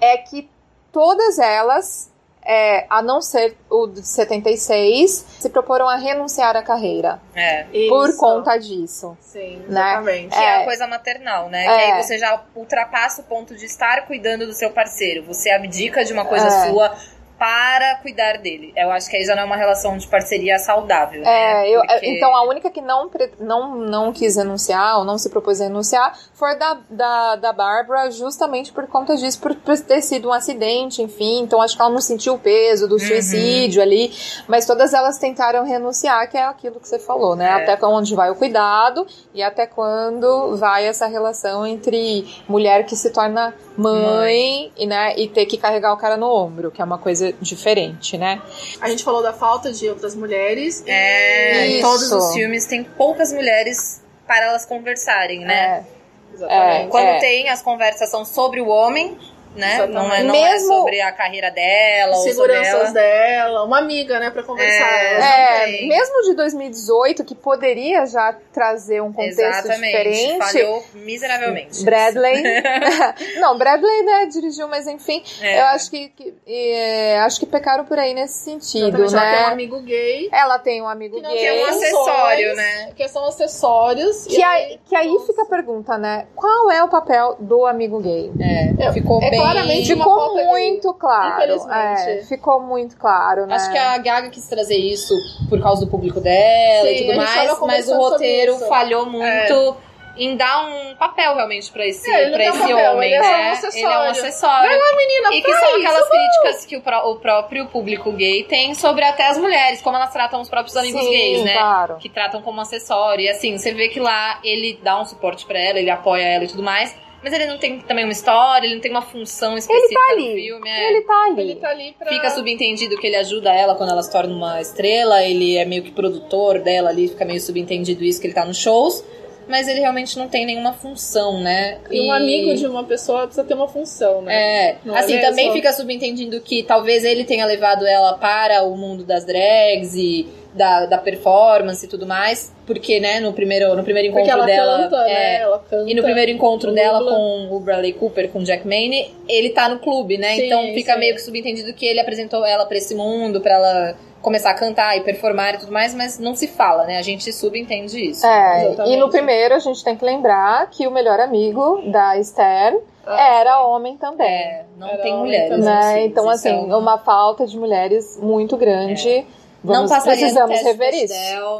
é que todas elas, é, a não ser o de 76, se proporam a renunciar à carreira É. por Isso. conta disso. Sim, né? exatamente. Que é. É. a coisa maternal, né? É. Que aí você já ultrapassa o ponto de estar cuidando do seu parceiro. Você abdica de uma coisa É. sua para cuidar dele. Eu acho que aí já não é uma relação de parceria saudável. né? É, eu- Porque- Então a única que não, não, não quis renunciar ou não se propôs a renunciar foi da, da, da Bárbara, justamente por conta disso, por, por ter sido um acidente, enfim. Então acho que ela não sentiu o peso Uhum. do suicídio ali, mas todas elas tentaram renunciar, que é aquilo que você falou, né? É. Até onde vai o cuidado e até quando vai essa relação entre mulher que se torna mãe, E, né, e ter que carregar o cara no ombro, que é uma coisa diferente, né? A gente falou da falta de outras mulheres. e- É, em todos os filmes tem poucas mulheres para elas conversarem, né? É. Exatamente. Quando É. tem as conversas são sobre o homem, né? Exatamente. Não é, não é Mesmo- sobre a carreira dela ou sobre Seguranças ela. dela, uma amiga, né, pra conversar. É. É, mesmo de 2018, que poderia já trazer um contexto Exatamente. diferente. Falhou miseravelmente. Bradley. não, Bradley, né, dirigiu, mas enfim, É. eu acho que, que- é, acho que pecaram por aí nesse sentido, Exatamente, ela tem um né? amigo gay. Ela tem um amigo Que não gay. Que é um acessório, né? Que são acessórios. Que e aí, que aí fica a pergunta, né? Qual é o papel do amigo gay? É, É, ficou é bem. Claramente Ficou muito claro. infelizmente. É, ficou muito claro, né? Acho que a Gaga quis trazer isso por causa do público dela Sim, e tudo mais, mas o roteiro isso. falhou muito em dar um papel realmente pra esse, É, pra esse papel, homem, ele é só um né? acessório. Ele é um acessório. Menina, E que são aquelas críticas que o, pró- o próprio público gay tem sobre até as mulheres, como elas tratam os próprios amigos Sim, gays, né? claro. Que tratam como acessório. E assim, você vê que lá ele dá um suporte pra ela, ele apoia ela e tudo mais. Mas ele não tem também uma história, ele não tem uma função específica tá no ali. filme. é. Ele tá ali. Ele tá ali pra... Fica subentendido que ele ajuda ela quando ela se torna uma estrela, ele é meio que produtor dela ali, fica meio subentendido isso que ele tá nos shows, mas ele realmente não tem nenhuma função, né? E um amigo de uma pessoa precisa ter uma função, né? É, Não é assim, mesmo? também fica subentendido que talvez ele tenha levado ela para o mundo das drags e da, da performance e tudo mais, porque, né, no primeiro, no primeiro encontro ela dela. canta, é, né? Ela canta. E no primeiro encontro dela com o Bradley Cooper, com o Jack Mane, ele tá no clube, né? Sim, então fica sim. meio que subentendido que ele apresentou ela pra esse mundo, pra ela começar a cantar e performar e tudo mais, mas não se fala, né? A gente subentende isso. É, Exatamente. e no primeiro a gente tem que lembrar que o melhor amigo da Esther Ah, era homem também. É, não Era tem homem mulheres. Né? filmes, Então, assim, é um- uma falta de mulheres muito grande Vamos, não passaria precisamos teste rever isso.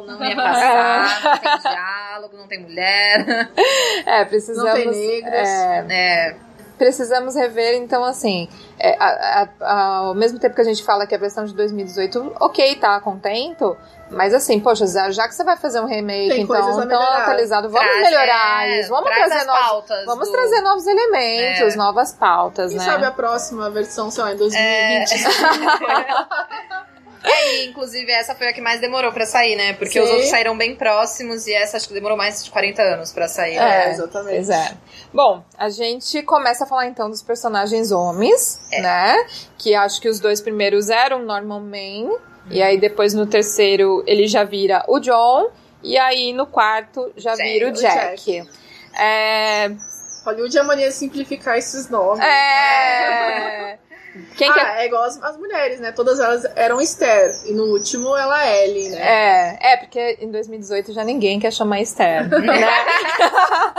Não ia passar, não tem diálogo, não tem mulher. É, precisamos. Não tem negros. é, É, precisamos rever, então, assim, é, a- a- a- ao mesmo tempo que a gente fala que a versão de 2018, ok, tá contento, mas assim, poxa, já, já que você vai fazer um remake, Tem então, tão atualizado, vamos traz- melhorar é, isso, vamos traz trazer novos. pautas Vamos do- trazer novos elementos, É. novas pautas, Quem né? sabe a próxima versão, sei lá, em É. 2020. É, e inclusive essa foi a que mais demorou pra sair, né? Porque Sim. os outros saíram bem próximos e essa acho que demorou mais de 40 anos pra sair. né? É, exatamente. Pois é. Bom, a gente começa a falar então dos personagens homens, É. né? Que acho que os dois primeiros eram Norman Man, e aí depois no terceiro ele já vira o John, e aí no quarto já Jack, vira o o Jack. É. Hollywood é a mania de simplificar esses nomes. É. Quem ah, que é? é igual as, as mulheres, né? Todas elas eram Esther. E no último ela é Ellie, né? É, é, porque em 2018 já ninguém quer chamar Esther, né?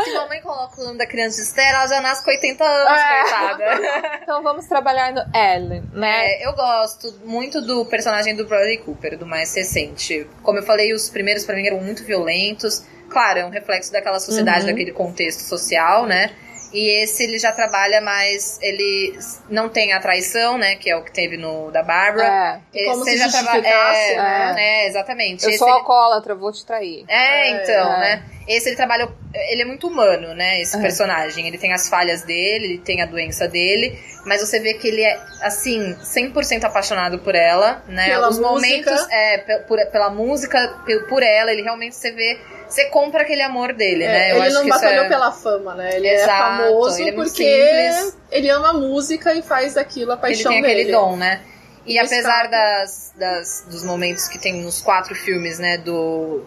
Se mamãe coloca o nome da criança de Esther, ela já nasce com 80 anos, É. coitada. Então vamos trabalhar no Ellen, né? É, eu gosto muito do personagem do Bradley Cooper, do mais recente. Como eu falei, os primeiros pra mim eram muito violentos. Claro, é um reflexo daquela sociedade, Uhum. daquele contexto social, né? E esse ele já trabalha mais. Ele não tem a traição, né? Que é o que teve no da Bárbara. É. Como você se já traba- justificasse, é, né? É, exatamente. Eu Esse sou ele- alcoólatra, vou te trair. É, É, então, é. né? Esse ele trabalha. Ele é muito humano, né? Esse É. personagem. Ele tem as falhas dele, ele tem a doença dele, mas você vê que ele é, assim, 100% apaixonado por ela, né? Pela Os música. momentos. É, por- pela música, por ela, ele realmente você vê. Você compra aquele amor dele, É, né? Eu ele acho não que batalhou é... pela fama, né? Ele Exato, é famoso ele é porque simples. ele ama a música e faz daquilo a Ele paixão tem dele. aquele dom, né? E E apesar das, das, dos momentos que tem nos quatro filmes, né, do...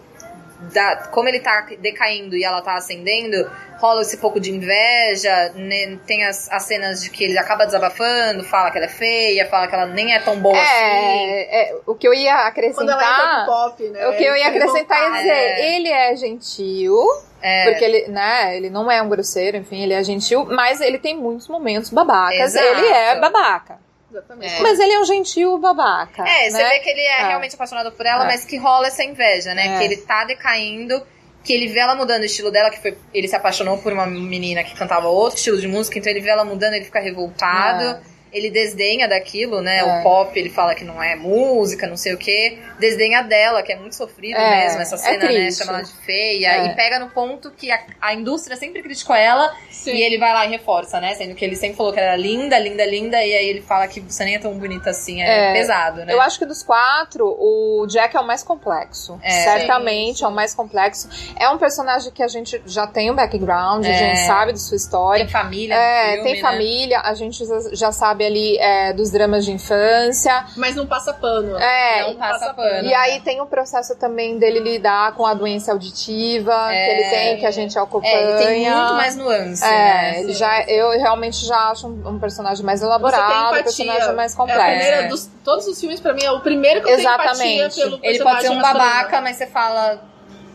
Da, como ele tá decaindo e ela tá ascendendo, rola esse pouco de inveja, né, tem as, as cenas de que ele acaba desabafando, fala que ela é feia, fala que ela nem é tão boa assim. É, é, o que eu ia Quando ela entra acrescentar. pop, né? O que eu ia acrescentar é dizer, É. ele é gentil, É, porque ele, né, ele não é um grosseiro, enfim, ele é gentil, mas ele tem muitos momentos babacas. Exato. Ele é babaca. Exatamente. É. Mas ele é um gentil babaca. É, você né? vê que ele é, É. realmente apaixonado por ela, É. mas que rola essa inveja, né? É. Que ele tá decaindo, que ele vê ela mudando o estilo dela, que foi. Ele se apaixonou por uma menina que cantava outro estilo de música, então ele vê ela mudando, ele fica revoltado. Ele desdenha daquilo, né? É. O pop, ele fala que não é música, não sei o quê. Desdenha dela, que é muito sofrido É, mesmo, essa é cena, né? Chama ela de feia. É. E pega no ponto que a, a indústria sempre criticou ela Sim. e ele vai lá e reforça, né? Sendo que ele sempre falou que ela era linda, linda, linda, e aí ele fala que você nem é tão bonita assim, é, É, pesado, né? Eu acho que dos quatro, o Jack é o mais complexo. É. Certamente Sim, é o mais complexo. É um personagem que a gente já tem um background, a É. gente sabe de sua história. Tem família, É, filme, tem né? família, a gente já- já sabe ali é, dos dramas de infância. Mas não passa pano. É, Não passa pano. E aí tem o processo também dele lidar com a doença auditiva É. que ele tem, que a gente acompanha. É, ele tem muito mais nuance, É, né? ele já, eu realmente já acho um, um personagem mais elaborado, um personagem mais É a complexo. primeira dos, todos os filmes, pra mim, é o primeiro que eu tenho Exatamente. empatia pelo Ele pode ser um babaca, mas você fala.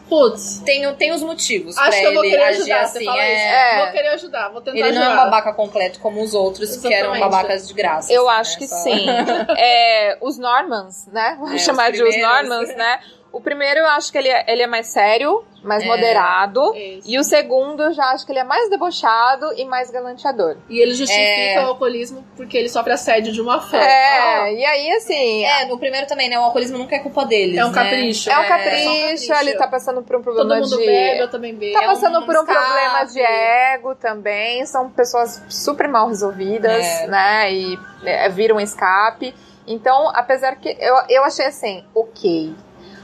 Putz, Tem, tem os motivos acho pra que eu vou ele querer ajudar. Você assim. fala é. isso. É. Vou querer ajudar, vou tentar Ele não é um ajudar. babaca completo como os outros que eram Exatamente. babacas de graça. Eu assim, acho né? que Só- sim. É, os Normans, né? Vamos É, os chamar de os. Normans, né? O primeiro eu acho que ele é, ele é mais sério, mais É. moderado. Isso. E o segundo eu já acho que ele é mais debochado e mais galanteador. E ele justifica É. o alcoolismo porque ele sofre assédio de uma fã. É, Ah, e aí assim. É, no primeiro também, né? O alcoolismo nunca é culpa deles. É um né? capricho. É um É, capricho, um capricho. ele tá passando por um Todo problema mundo de. bebe, eu também bebo. Tá É passando um por um escape. problema de ego também. São pessoas super mal resolvidas, É. né? E é, viram um escape. Então, apesar que eu, eu achei assim, ok.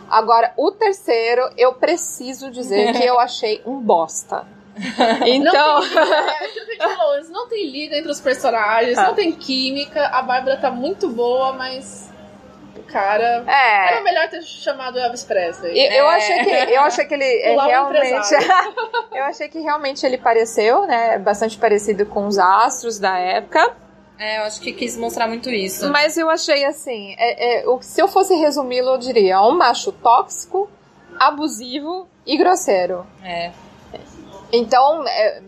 Agora, o terceiro, eu preciso dizer que eu achei um bosta. Então, Não tem liga, é aquilo que a gente falou, eles não tem liga entre os personagens, Ah. não tem química. A Bárbara tá muito boa, mas o cara. Era é. melhor ter chamado Elvis Presley. Eu, eu achei que eu achei que ele é, Pular realmente eu achei que realmente ele pareceu, né, bastante parecido com os astros da época. É, eu acho que quis mostrar muito isso. Mas eu achei assim, é, é, se eu fosse resumi-lo, eu diria um macho tóxico, abusivo e grosseiro. É. Então, é,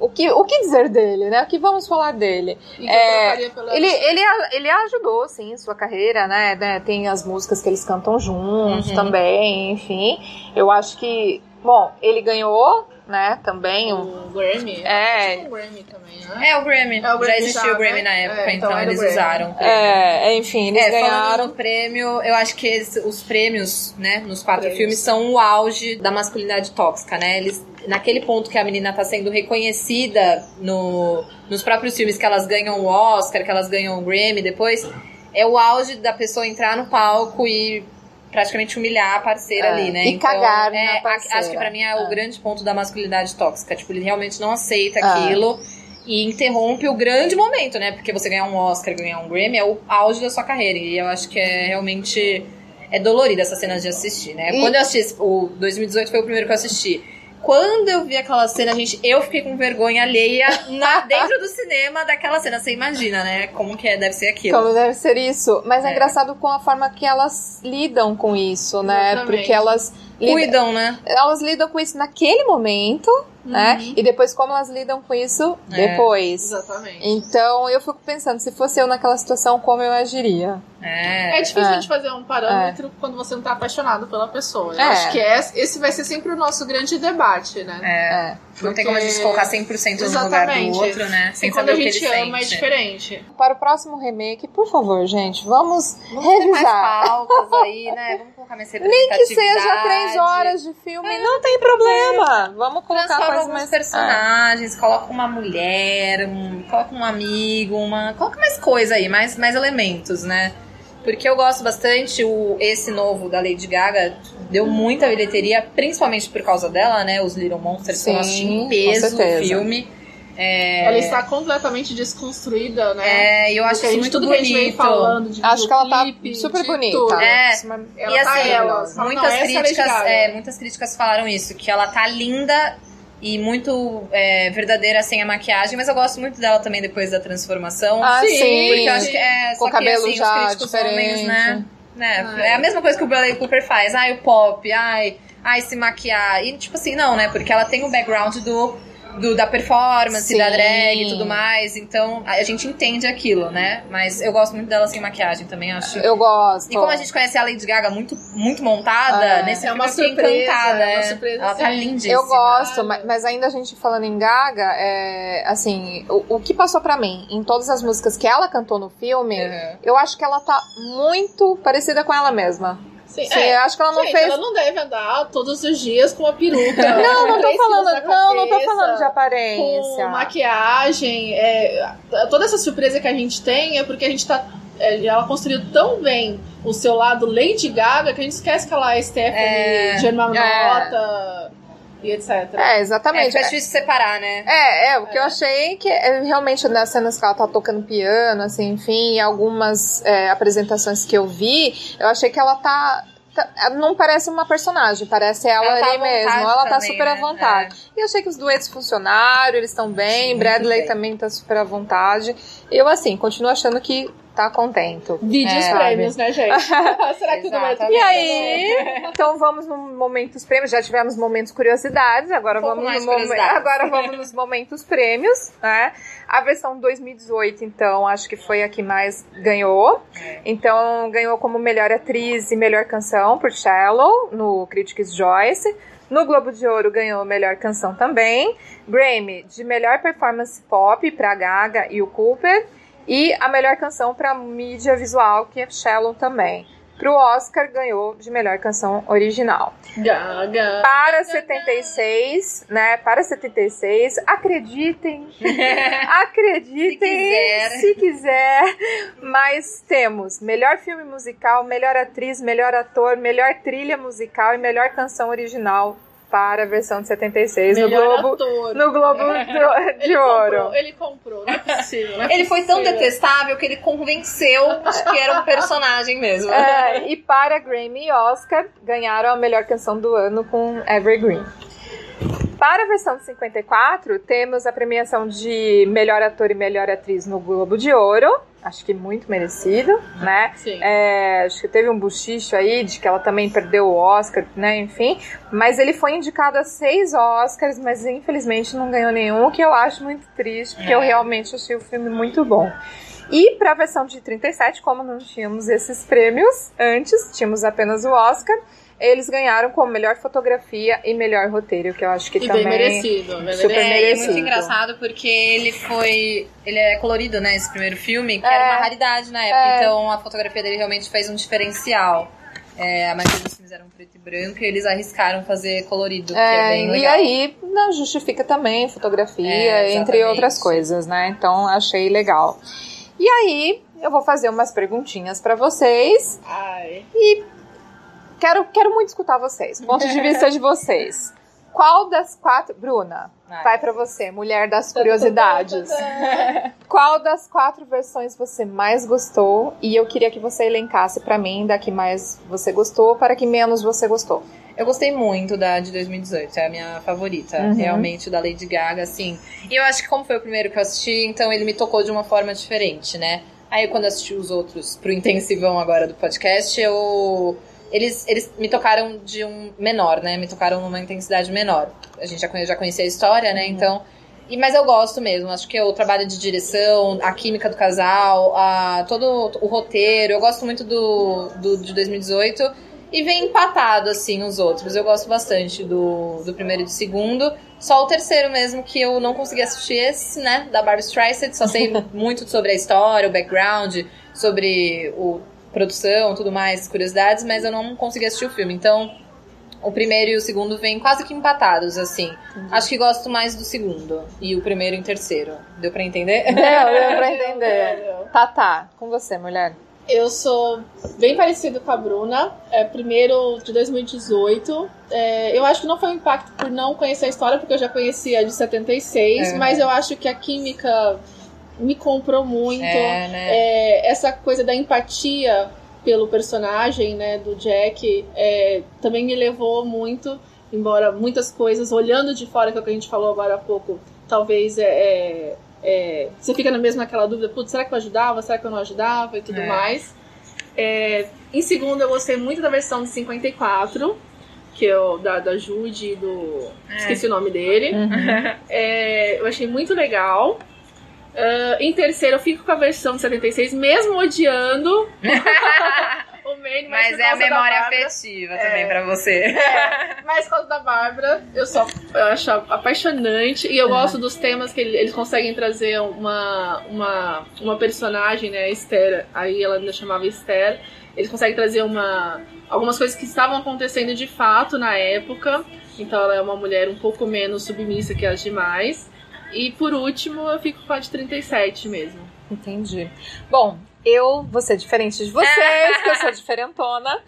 o, que, o que dizer dele, né? O que vamos falar dele? É, Ele, ele, ele ajudou, sim, sua carreira, né? né, Tem as músicas que eles cantam juntos Uhum. também, enfim. Eu acho que, bom, ele ganhou, né, também. um- o Grammy. É. O Grammy também, né? É o Grammy. É o Grammy já existia já, o Grammy né? na época, É, então então, o eles Grammy. usaram. o Grammy. É, enfim, eles É, falando ganharam. no prêmio, eu acho que esse- os prêmios, né, nos quatro Prêmios. filmes são o auge da masculinidade tóxica, né? Eles, naquele ponto que a menina tá sendo reconhecida no, nos próprios filmes, que elas ganham o Oscar, que elas ganham o Grammy depois, é o auge da pessoa entrar no palco e praticamente humilhar a parceira É, ali, né? e cagar na é, parceira. Acho que pra mim é o É. grande ponto da masculinidade tóxica. Tipo, ele realmente não aceita É. aquilo e interrompe o grande momento, né? Porque você ganhar um Oscar, ganhar um Grammy é o auge da sua carreira. E eu acho que é realmente. É dolorida essas cenas de assistir, né? E- Quando eu assisti, o 2018 foi o primeiro que eu assisti. Quando eu vi aquela cena, gente, eu fiquei com vergonha alheia na- dentro do cinema daquela cena. Você imagina, né? Como que é, deve ser aquilo. Como deve ser isso. Mas é, É. engraçado com a forma que elas lidam com isso, né? Exatamente. Porque elas Cuidam, né? elas lidam com isso naquele momento, né? E depois como elas lidam com isso É. depois. Exatamente. Então eu fico pensando, se fosse eu naquela situação, como eu agiria? É. É difícil É. a gente fazer um parâmetro quando você não tá apaixonado pela pessoa. Eu É. acho que esse esse vai ser sempre o nosso grande debate, né? É. É. Não tem como a gente Porque- colocar 100% no lugar do Exatamente. outro, né? E Sem quando saber a o que gente ele ama é sente. diferente. Para o próximo remake, por favor, gente, vamos, Vamos ter mais revisar. pautas aí, né? Vamos colocar mais Nem que seja representatividade. Três horas de filme, não tem problema. Vamos colocar Transforma alguns mais personagens, coloca uma mulher, um, coloca um amigo, uma. Coloca mais coisa aí, mais, mais elementos, né? Porque eu gosto bastante, o, esse novo da Lady Gaga deu muita bilheteria, principalmente por causa dela, né? Os Little Monsters que eu Sim, assisti em peso o filme. É, Ela está completamente desconstruída, né? é, e eu acho isso muito tudo que a gente vem bonito. falando de Acho que ela tá videoclipe, super bonita. tudo. É. Ela e tá assim, ela. Fala, muitas não, é críticas, Gaga. é, muitas críticas falaram isso, que ela tá linda e muito é, verdadeira sem a maquiagem, mas eu gosto muito dela também depois da transformação. Ah, Sim, sim. Porque eu acho que é Com só o cabelo que, assim, já os críticos diferente. homens, né? né? Ah, é a mesma coisa que o Bradley Cooper faz. Ai, o pop, ai, ai, se maquiar. E tipo assim, não, né? Porque ela tem o background do, do da performance, Sim. da drag e tudo mais. Então a gente entende aquilo, né? Mas eu gosto muito dela sem maquiagem também, acho. Eu gosto. E como a gente conhece a Lady Gaga muito, muito montada, É. nesse É filme uma surpresa, encantada. é uma surpresa, Ela tá sim. lindíssima. Eu gosto, ma- mas ainda a gente falando em Gaga, é, assim, o, o que passou pra mim em todas as músicas que ela cantou no filme, Uhum. eu acho que ela tá muito parecida com ela mesma. Sim, Sim, é. eu acho que ela não Gente, fez. ela não deve andar todos os dias com uma peruca. Não, não tô falando, na não, não tô cabeça, falando de aparência. Com maquiagem. é, toda essa surpresa que a gente tem é porque a gente tá. é, ela construiu tão bem o seu lado Lady Gaga que a gente esquece que ela é Stephanie, É. Germanotta e etc. É, É, exatamente. fica difícil separar, né? É, é, o que eu achei que é, realmente nas cenas que ela tá tocando piano, assim, enfim, e algumas é, apresentações que eu vi, eu achei que ela tá. tá- não parece uma personagem, parece ela, Ela tá ali mesmo. Ela tá também, super à né? vontade. E eu achei que os duetos funcionaram, eles estão bem, Muito Bradley bem. também tá super à vontade. Eu, assim, continuo achando que tá contento. Vídeos É, prêmios, né, gente? Será que não vai. E aí, então vamos no momentos prêmios. Já tivemos momentos curiosidades, agora Um vamos no momen- agora vamos nos momentos prêmios, né? A versão 2018, então, acho que foi a que mais ganhou. É. Então, ganhou como melhor atriz e melhor canção por Shallow no Critics' Choice. No Globo de Ouro ganhou melhor canção também. Grammy de melhor performance pop para Gaga e o Cooper. E a melhor canção para mídia visual, que é Shallow também. Pro Oscar ganhou de melhor canção original. Gaga. Para 76, né? Para 76, acreditem. acreditem Se quiser. se quiser. Mas temos melhor filme musical, melhor atriz, melhor ator, melhor trilha musical e melhor canção original para a versão de 76 no Globo, ator. no Globo do- de ele Ouro. Comprou, ele comprou, não é possível. não é Ele foi tão possível. detestável que ele convenceu que era um personagem mesmo. É, e para Grammy e Oscar, ganharam a melhor canção do ano com Evergreen. Para a versão de 54, temos a premiação de melhor ator e melhor atriz no Globo de Ouro. Acho que muito merecido, né? Sim. É, acho que teve um buchicho aí de que ela também perdeu o Oscar, né? Enfim. Mas ele foi indicado a seis Oscars, mas infelizmente não ganhou nenhum, o que eu acho muito triste, porque eu É. realmente achei o filme muito bom. E para a versão de 37, como não tínhamos esses prêmios antes, tínhamos apenas o Oscar, eles ganharam como melhor fotografia e melhor roteiro, que eu acho que E também bem merecido. Bem Super merecido. É, e é merecido. muito engraçado porque ele foi. Ele é colorido, né? Esse primeiro filme, que É. era uma raridade na época. É. Então a fotografia dele realmente fez um diferencial. É, a maioria dos filmes eram preto e branco e eles arriscaram fazer colorido, que é É, e aí não justifica também fotografia, É, entre outras coisas, né? Então achei legal. E aí eu vou fazer umas perguntinhas pra vocês. Ai. Quero, quero muito escutar vocês, ponto de vista de vocês. Qual das quatro, Bruna? Vai. Vai pra você, mulher das curiosidades. Qual das quatro versões você mais gostou? E eu queria que você elencasse pra mim da que mais você gostou para que menos você gostou. Eu gostei muito da de 2018, é a minha favorita. Uhum. Realmente, da Lady Gaga, assim. E eu acho que como foi o primeiro que eu assisti, então ele me tocou de uma forma diferente, né? Aí quando eu assisti os outros pro intensivão agora do podcast, eu. Eles, eles me tocaram de um menor, né? Me tocaram numa intensidade menor. A gente já, conhe- já conhecia a história, né? Então. E, mas eu gosto mesmo, acho que o trabalho de direção, a química do casal, a, todo o roteiro, eu gosto muito do, do de 2018 e vem empatado, assim, os outros. Eu gosto bastante do, do primeiro e do segundo. Só o terceiro mesmo que eu não consegui assistir esse, né? Da Barbara Streisand. Só sei muito sobre a história, o background, sobre o produção, tudo mais, curiosidades, mas eu não consegui assistir o filme. Então, o primeiro e o segundo vêm quase que empatados, assim. Acho que gosto mais do segundo. E o primeiro e o terceiro. Deu pra entender? Deu, deu pra entender. deu, deu. Tá, tá. Com você, mulher. Eu sou bem parecido com a Bruna. É, primeiro de 2018. É, eu acho que não foi um impacto por não conhecer a história, porque eu já conhecia a de 76, É. mas eu acho que a química me comprou muito. É, né? É, essa coisa da empatia pelo personagem, né, do Jack, é, também me levou muito, embora muitas coisas, olhando de fora, que é o que a gente falou agora há pouco, talvez é, é, é, você fica na mesma aquela dúvida, putz, será que eu ajudava, será que eu não ajudava e tudo É. mais. Em segundo, eu gostei muito da versão de 54, que é o da, da Jude e do... esqueci o nome dele. Uhum. É, eu achei muito legal. Ah, em terceiro, eu fico com a versão de 76, mesmo odiando o Manny, mas, Mas é a memória afetiva É. também pra você. Mas por causa da Bárbara, eu só eu acho apaixonante. E eu gosto dos temas que ele- eles conseguem trazer uma, uma, uma personagem, né, a Esther. Aí ela ainda chamava Esther. Eles conseguem trazer uma, algumas coisas que estavam acontecendo de fato na época. Então ela é uma mulher um pouco menos submissa que as demais. E por último, eu fico com a de 37 mesmo. Entendi. Bom, eu vou ser diferente de vocês, que eu sou diferentona.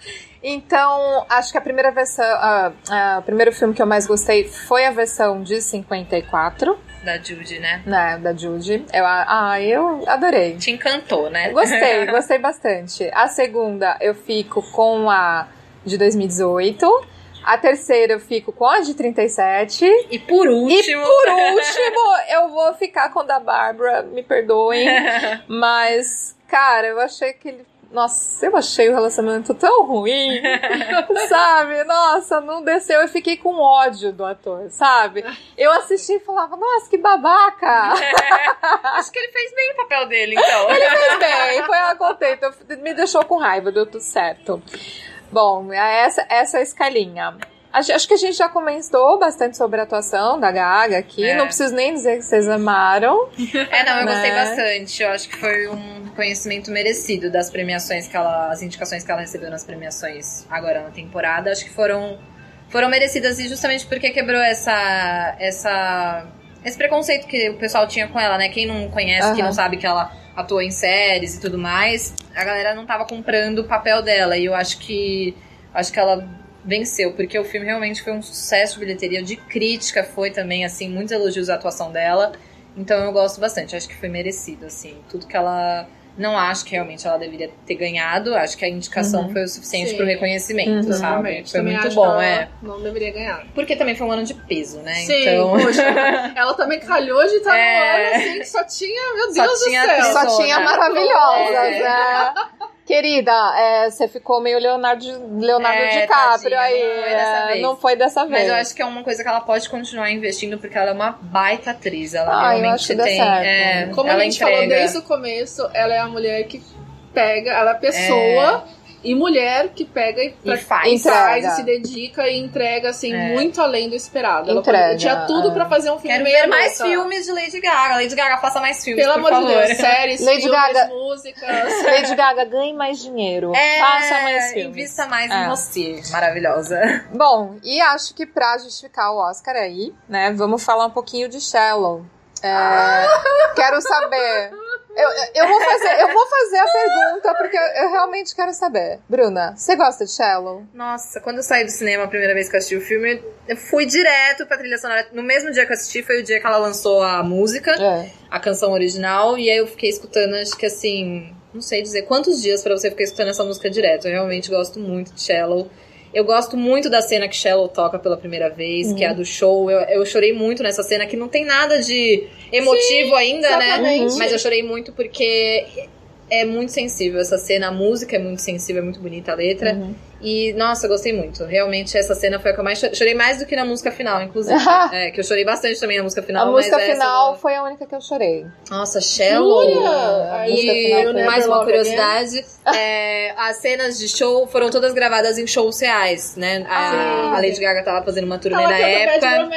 Então, acho que a primeira versão. ah, ah, o primeiro filme que eu mais gostei foi a versão de 54, Da Judy, né? né? Da Judy. Eu, ah, eu adorei. Te encantou, né? Gostei, gostei bastante. A segunda eu fico com a de 2018. A terceira eu fico com a de 37. E por último. E por último, eu vou ficar com a da Bárbara, me perdoem. Mas, cara, eu achei que ele. Nossa, eu achei o relacionamento tão ruim, sabe? Nossa, não desceu. Eu fiquei com ódio do ator, sabe? Eu assisti e falava, nossa, que babaca! Acho que ele fez bem o papel dele, então. Ele fez bem, foi a contente, me deixou com raiva, deu tudo certo. Bom, essa, essa é a escalinha. Acho que a gente já comentou bastante sobre a atuação da Gaga aqui. É. Não preciso nem dizer que vocês amaram. É, não, eu gostei Né? bastante. Eu acho que foi um conhecimento merecido das premiações que ela. As indicações que ela recebeu nas premiações agora na temporada. Acho que foram, foram merecidas e justamente porque quebrou essa. essa esse preconceito que o pessoal tinha com ela, né? Quem não conhece, quem Aham. não sabe que ela atuou em séries e tudo mais, a galera não tava comprando o papel dela. E eu acho que. Acho que ela venceu, porque o filme realmente foi um sucesso bilheteria, de crítica foi também, assim, muitos elogios à atuação dela. Então eu gosto bastante, acho que foi merecido, assim. Tudo que ela Não acho que realmente ela deveria ter ganhado. Acho que a indicação Uhum. foi o suficiente Sim. pro reconhecimento, Uhum. sabe? Foi Também muito acho bom, que ela é. Não deveria ganhar. Porque também foi um ano de peso, né? Sim, então. poxa. Ela também calhou de estar É. no ano assim, que só tinha, meu Só Deus tinha do céu. atriz. Só tinha maravilhosas, É. né? Querida, é, você ficou meio Leonardo, Leonardo É, DiCaprio tadinha, aí. não foi dessa é, vez. não foi dessa vez. Mas eu acho que é uma coisa que ela pode continuar investindo, porque ela é uma baita atriz. Ela Ah, eu realmente tem. certo. é, Como ela a gente entrega. falou desde o começo, ela é a mulher que pega, ela é pessoa e mulher que pega e, E faz. Faz e se dedica e entrega assim É. muito além do esperado. Ela Entrega, pode- tinha tudo é. pra fazer um filme Quero ver mais filmes de Lady Gaga. Lady Gaga, faça mais filmes, Pelo amor de favor. Deus, séries, Lady filmes, Gaga- músicas. Lady Gaga, ganhe mais dinheiro. É, Faça mais filmes. Invista mais É. em você. Maravilhosa. Bom, e acho que pra justificar o Oscar aí, né, vamos falar um pouquinho de Shallow. É, Quero saber. Eu, eu, vou fazer, eu vou fazer a pergunta porque eu, eu realmente quero saber. Bruna, você gosta de Shallow? Nossa, quando eu saí do cinema a primeira vez que eu assisti o filme, eu fui direto pra trilha sonora. No mesmo dia que eu assisti, foi o dia que ela lançou a música, É. a canção original, e aí eu fiquei escutando, acho que assim, não sei dizer quantos dias pra você ficar escutando essa música direto. Eu realmente gosto muito de Shallow. Eu gosto muito da cena que Shallow toca pela primeira vez, que é a do show. Eu, eu chorei muito nessa cena, que não tem nada de emotivo ainda, né? exatamente. Mas eu chorei muito porque é muito sensível essa cena. A música é muito sensível, é muito bonita a letra. Uhum. E, nossa, gostei muito. Realmente, essa cena foi a que eu mais chorei. Chorei mais do que na música final, inclusive. é, que eu chorei bastante também na música final. a música final não- foi a única que eu chorei. Nossa, Shallow. Música E mais uma curiosidade, é, as cenas de show foram todas gravadas em shows reais, né? A, Ah. a Lady Gaga tava fazendo uma turnê Ela na época.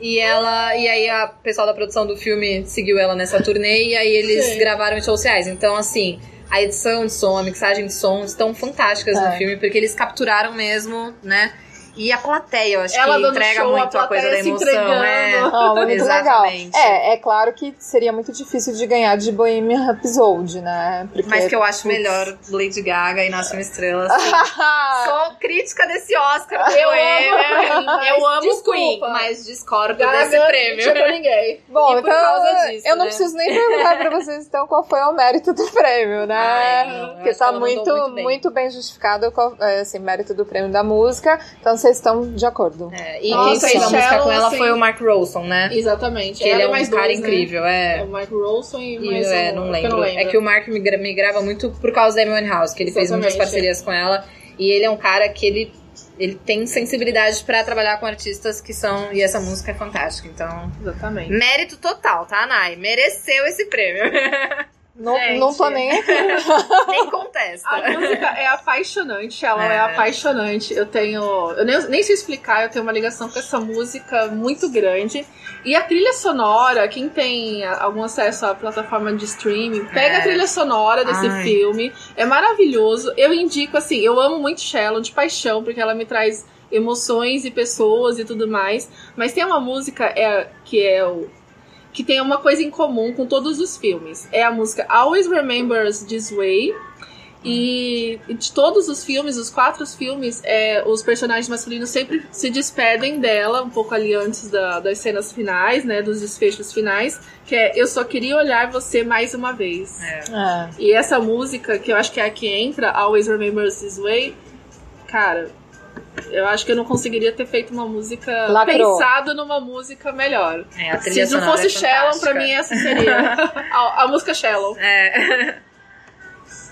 E ela. E aí a pessoal da produção do filme seguiu ela nessa turnê e aí eles Sim. gravaram em shows reais. Então, assim, a edição de som, a mixagem de som estão fantásticas no É. filme, porque eles capturaram mesmo, né? E a plateia, eu acho Ela que entrega show, a muito a, coisa da emoção. É. Ah, muito Exatamente. legal. É, é claro que seria muito difícil de ganhar de Bohemian Rhapsody, né? Porque, Mas que eu acho putz. melhor Lady Gaga e Nasce uma Estrela. assim. Sou crítica desse Oscar. Eu amo, eu amo desculpa. Queen, mas discordo Gaga, desse prêmio. Pra ninguém. Bom, E por então causa disso, eu não né? preciso nem perguntar pra vocês então qual foi o mérito do prêmio, né? Ai, não, Porque tá muito, muito bem. muito bem justificado qual, é, assim, mérito do prêmio da música. Então vocês estão de acordo. É, e Nossa, quem fez a música com ela assim, foi o Mark Ronson, né? Exatamente. Que ele é e um mais cara dois, né? incrível, É é. o Mike Rolson e E mais é, um, não lembro. não É que o Mark me, gra- me grava muito por causa da Amy House, que ele fez muitas Exatamente. parcerias com ela. E ele é um cara que ele, ele tem sensibilidade pra trabalhar com artistas que são. E essa música é fantástica. Então, Exatamente. mérito total, tá, Nai? Mereceu esse prêmio. Não, Gente. não tô nem aqui. Nem contesta. A música é apaixonante, ela é, É. apaixonante. Eu tenho. Eu nem, nem sei explicar, eu tenho uma ligação com essa música muito grande. E a trilha sonora, quem tem algum acesso à plataforma de streaming, pega É. a trilha sonora desse Ai. filme. É maravilhoso. Eu indico, assim, eu amo muito Shallow de paixão, porque ela me traz emoções e pessoas e tudo mais. Mas tem uma música é, que é o que tem uma coisa em comum com todos os filmes. É a música Always Remember Us This Way. E de todos os filmes, os quatro filmes, é, os personagens masculinos sempre se despedem dela, um pouco ali antes da- das cenas finais, né? Dos desfechos finais, que é Eu só queria olhar você mais uma vez. É. É. E essa música, que eu acho que é a que entra, Always Remember Us This Way, cara, eu acho que eu não conseguiria ter feito uma música. Lacrou. Pensado numa música melhor. É, a Se não fosse é Shallow, pra mim essa seria a, a música Shallow. É.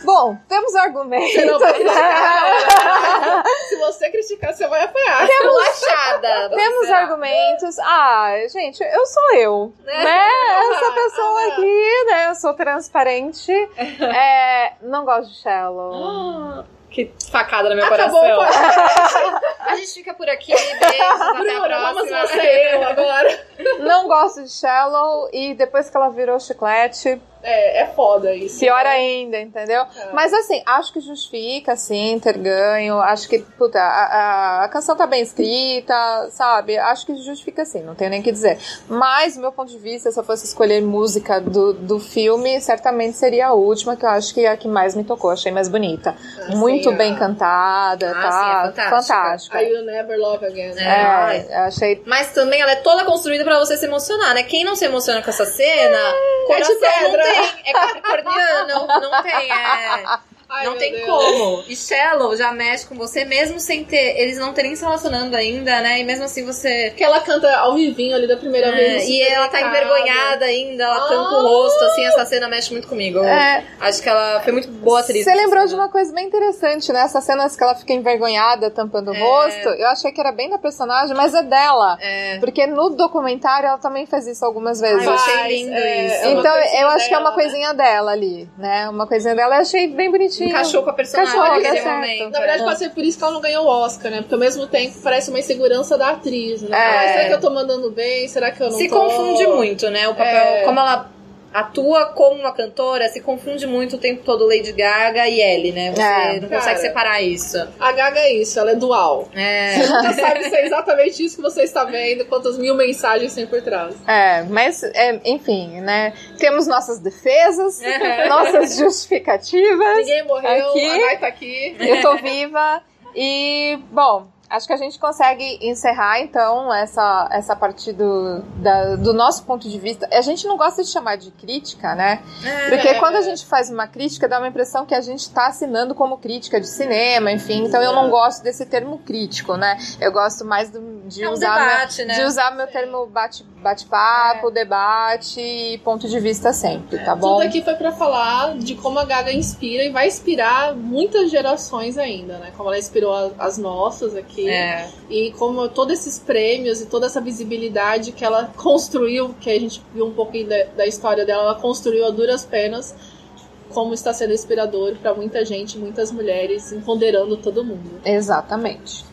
Bom, temos argumentos. Você não vai criticar. Se você criticar, você vai apanhar. Relaxada. você Temos será. argumentos. Ah, gente, eu sou eu, né? Essa pessoa Ah. aqui, né? Eu sou transparente. É, não gosto de Shallow. Que facada no meu Acabou coração. A gente fica por aqui. Beijos, até a próxima. você eu agora. Não gosto de Shallow e depois que ela virou chiclete, É, é foda isso. pior ainda, entendeu? É. Mas assim, acho que justifica, assim, ter ganho. Acho que, puta, a, a- a canção tá bem escrita, sabe? Acho que justifica sim, não tenho nem o que dizer. Mas, do meu ponto de vista, se eu fosse escolher música do, do filme, certamente seria a última, que eu acho que é a que mais me tocou. Achei mais bonita. Muito Sim, bem a- cantada, Ah, tá? sim, é fantástica. fantástica. I Will Never Love Again. É. É, eu achei Mas também ela é toda construída pra você se emocionar, né? Quem não se emociona com essa cena, coração de pedra. Tem, é capricorniano, não tem, é... Ai, não tem Deus. como. E Shallow já mexe com você, mesmo sem ter. Eles não terem se relacionando ainda, né? E mesmo assim você. Que ela canta ao vivinho ali da primeira vez. É, e ela tá envergonhada ainda, ela Ah. tampa o rosto, assim, essa cena mexe muito comigo. É. Acho que ela foi muito boa atriz. Você lembrou de cena. uma coisa bem interessante, né? Essas cenas que ela fica envergonhada, tampando o É. rosto. Eu achei que era bem da personagem, mas é dela. É. Porque no documentário ela também faz isso algumas vezes. eu achei lindo é, isso. é Então, eu acho que é uma dela, né? coisinha dela ali, né? Uma coisinha dela, eu achei bem bonitinho. Encaixou com a personagem Encaixou, naquele deu certo. momento. Na verdade, é. pode ser por isso que ela não ganhou o Oscar, né? Porque ao mesmo tempo parece uma insegurança da atriz, né? É. Ah, será que eu tô mandando bem? Será que eu não se tô? confunde muito, né? O papel, É. como ela atua como uma cantora, se confunde muito o tempo todo Lady Gaga e Ellie, né? Você É. não Cara. consegue separar isso. A Gaga é isso, ela é dual. É. Você nunca sabe se é exatamente isso que você está vendo, quantas mil mensagens tem por trás. É, mas, é, enfim, né? Temos nossas defesas, Uhum. nossas justificativas. Ninguém morreu, Aqui. a Gai tá aqui. Eu tô viva. E, bom, acho que a gente consegue encerrar, então, essa, essa parte do, da- do nosso ponto de vista. A gente não gosta de chamar de crítica, né? Porque É. quando a gente faz uma crítica, dá uma impressão que a gente tá assinando como crítica de cinema, enfim. Então eu não gosto desse termo crítico, né? Eu gosto mais do- de, É um usar debate, meu, né? de usar meu termo bate- bate-papo, debate e ponto de vista sempre, tá bom? Tudo aqui foi pra falar de como a Gaga inspira e vai inspirar muitas gerações ainda, né? Como ela inspirou as nossas aqui. É. E como todos esses prêmios e toda essa visibilidade que ela construiu, que a gente viu um pouquinho da, da história dela, ela construiu a duras penas, como está sendo inspirador pra muita gente, muitas mulheres, empoderando todo mundo. Exatamente.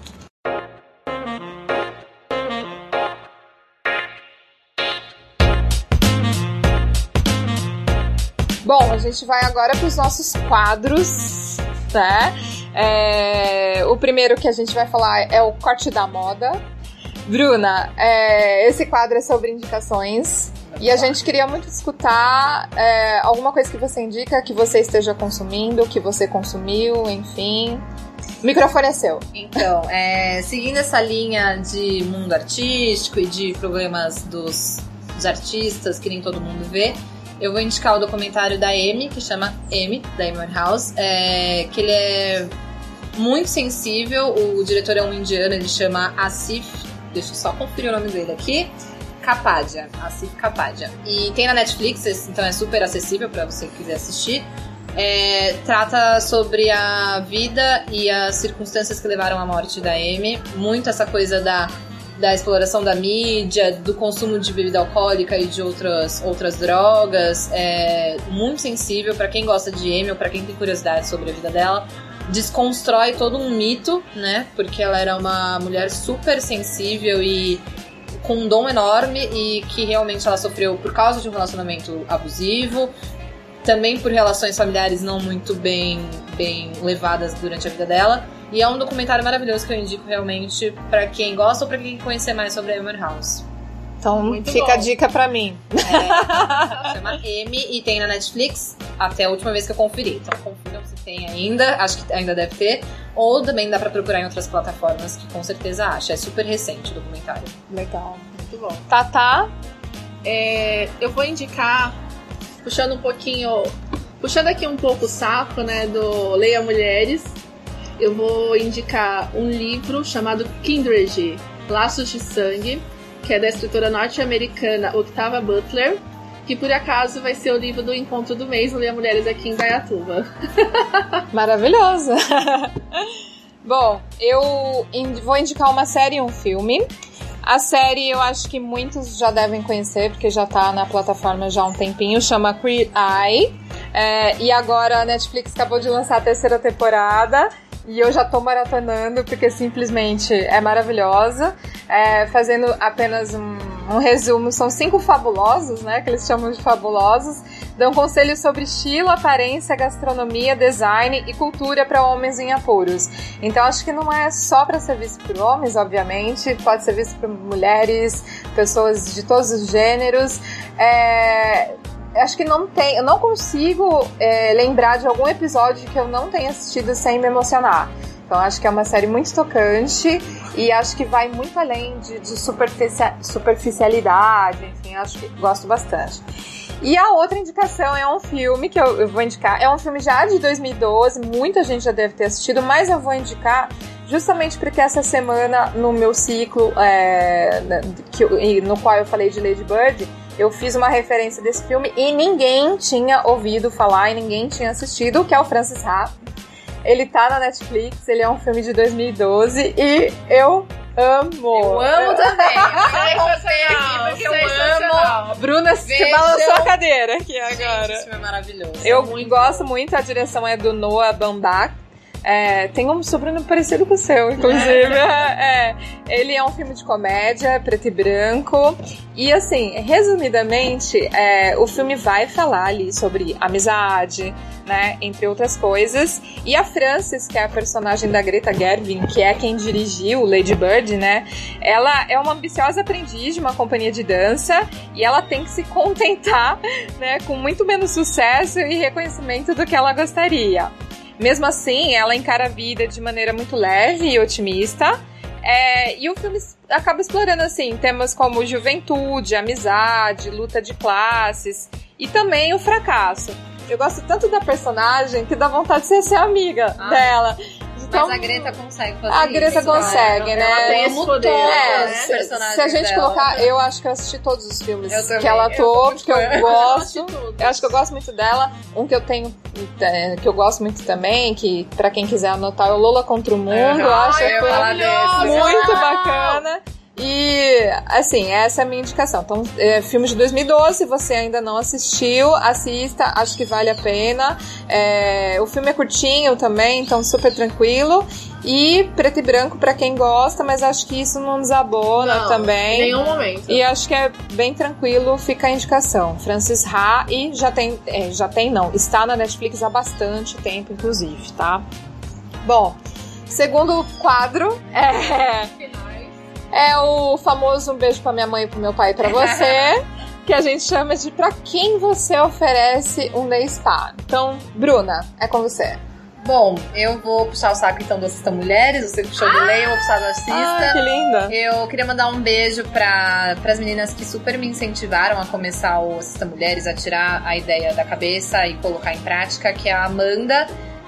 Bom, a gente vai agora para os nossos quadros, né? É, o primeiro que a gente vai falar é o corte da moda. Bruna, é, esse quadro é sobre indicações. E a gente queria muito escutar é, alguma coisa que você indica, que você esteja consumindo, que você consumiu, enfim. O microfone é seu. Então, é, seguindo essa linha de mundo artístico e de problemas dos, dos artistas que nem todo mundo vê, eu vou indicar o documentário da Amy, que chama Amy, da Amy House, é, que ele é muito sensível. O diretor é um indiano, ele chama Asif, deixa eu só conferir o nome dele aqui. Kapadia, Asif Kapadia. E tem na Netflix, então é super acessível para você que quiser assistir. É, trata sobre a vida e as circunstâncias que levaram à morte da Amy. Muito essa coisa da, da exploração da mídia, do consumo de bebida alcoólica e de outras, outras drogas. É muito sensível para quem gosta de Amy para quem tem curiosidade sobre a vida dela. Desconstrói todo um mito, né? Porque ela era uma mulher super sensível e com um dom enorme e que realmente ela sofreu por causa de um relacionamento abusivo, também por relações familiares não muito bem, bem levadas durante a vida dela. E é um documentário maravilhoso que eu indico realmente pra quem gosta ou pra quem quer conhecer mais sobre a Emma House. Então Muito fica bom. a dica pra mim. Chama M e tem na Netflix até a última vez que eu conferi. Então confiram se tem ainda, acho que ainda deve ter. Ou também dá pra procurar em outras plataformas que com certeza acha. É super recente o documentário. Legal. Muito bom. Tatá, É, eu vou indicar, puxando um pouquinho, puxando aqui um pouco o saco, né, do Leia Mulheres, eu vou indicar um livro chamado Kindred, Laços de Sangue, que é da escritora norte-americana Octava Butler, que por acaso vai ser o livro do encontro do mês do Leia Mulheres aqui em Dayatuba. maravilhosa. Bom, eu vou indicar uma série e um filme. A série eu acho que muitos já devem conhecer, porque já tá na plataforma já há um tempinho, chama Queer Eye. É, e agora a Netflix acabou de lançar a terceira temporada. E eu já tô maratonando, porque simplesmente é maravilhosa. É, fazendo apenas um, um resumo, são cinco fabulosos, né? Que eles chamam de fabulosos. Dão conselhos sobre estilo, aparência, gastronomia, design e cultura para homens em apuros. Então acho que não é só para ser visto por homens, obviamente, pode ser visto por mulheres, pessoas de todos os gêneros. É, acho que não tem, eu não consigo é, lembrar de algum episódio que eu não tenha assistido sem me emocionar. Então acho que é uma série muito tocante e acho que vai muito além de, de superficia- superficialidade, enfim, acho que gosto bastante. E a outra indicação é um filme que eu, eu vou indicar. É um filme já de 2012, muita gente já deve ter assistido, mas eu vou indicar justamente porque essa semana, no meu ciclo, é, que, no qual eu falei de Lady Bird, eu fiz uma referência desse filme e ninguém tinha ouvido falar e ninguém tinha assistido, que é o Francis Ha. Ele tá na Netflix, ele é um filme de 2012 e eu amo. Eu amo também. Sensacional, eu amo. Bruna se Vejam. balançou a cadeira aqui agora. Gente, esse filme é maravilhoso. Eu gosto muito, a direção é do Noah Baumbach. É, tem um sobrenome parecido com o seu, inclusive. É, ele é um filme de comédia, preto e branco. E assim, resumidamente, é, o filme vai falar ali sobre amizade, né? Entre outras coisas. E a Frances, que é a personagem da Greta Gerwig, que é quem dirigiu Lady Bird, né? Ela é uma ambiciosa aprendiz de uma companhia de dança e ela tem que se contentar, né? Com muito menos sucesso e reconhecimento do que ela gostaria. Mesmo assim, ela encara a vida de maneira muito leve e otimista. É, e o filme acaba explorando assim temas como juventude, amizade, luta de classes e também o fracasso. Eu gosto tanto da personagem que dá vontade de ser, ser amiga Ah. dela. Mas Então, a Greta consegue fazer a Greta isso, consegue, ela- né? Ela tem Esse poder, é, né? se, se a gente dela. colocar, eu acho que eu assisti todos os filmes Eu também, que ela atuou, porque eu gosto. Eu. Eu acho que eu gosto muito dela. Um que eu tenho, é, que eu gosto muito também, que pra quem quiser anotar, é o Lola contra o Mundo. eu acho eu ia que desse. muito bacana. E, assim, essa é a minha indicação. Então, é, filme de 2012, se você ainda não assistiu, assista, acho que vale a pena. É, o filme é curtinho também, então super tranquilo. E preto e branco pra quem gosta, mas acho que isso não desabona Não, também. Em nenhum momento. E acho que é bem tranquilo, fica a indicação. Francis Ha e já tem, é, já tem não, está na Netflix há bastante tempo, inclusive, tá? Bom, segundo quadro é, é o famoso um beijo pra minha mãe, pro meu pai e pra você, que a gente chama de pra quem você oferece um day spa. Então, Bruna, é com você. Bom, eu vou puxar o saco então do Assista Mulheres, você puxou do Lei, eu vou puxar do Ah, Assista. que linda. Eu queria mandar um beijo para as meninas que super me incentivaram a começar o Assista Mulheres, a tirar a ideia da cabeça e colocar em prática, que é a Amanda,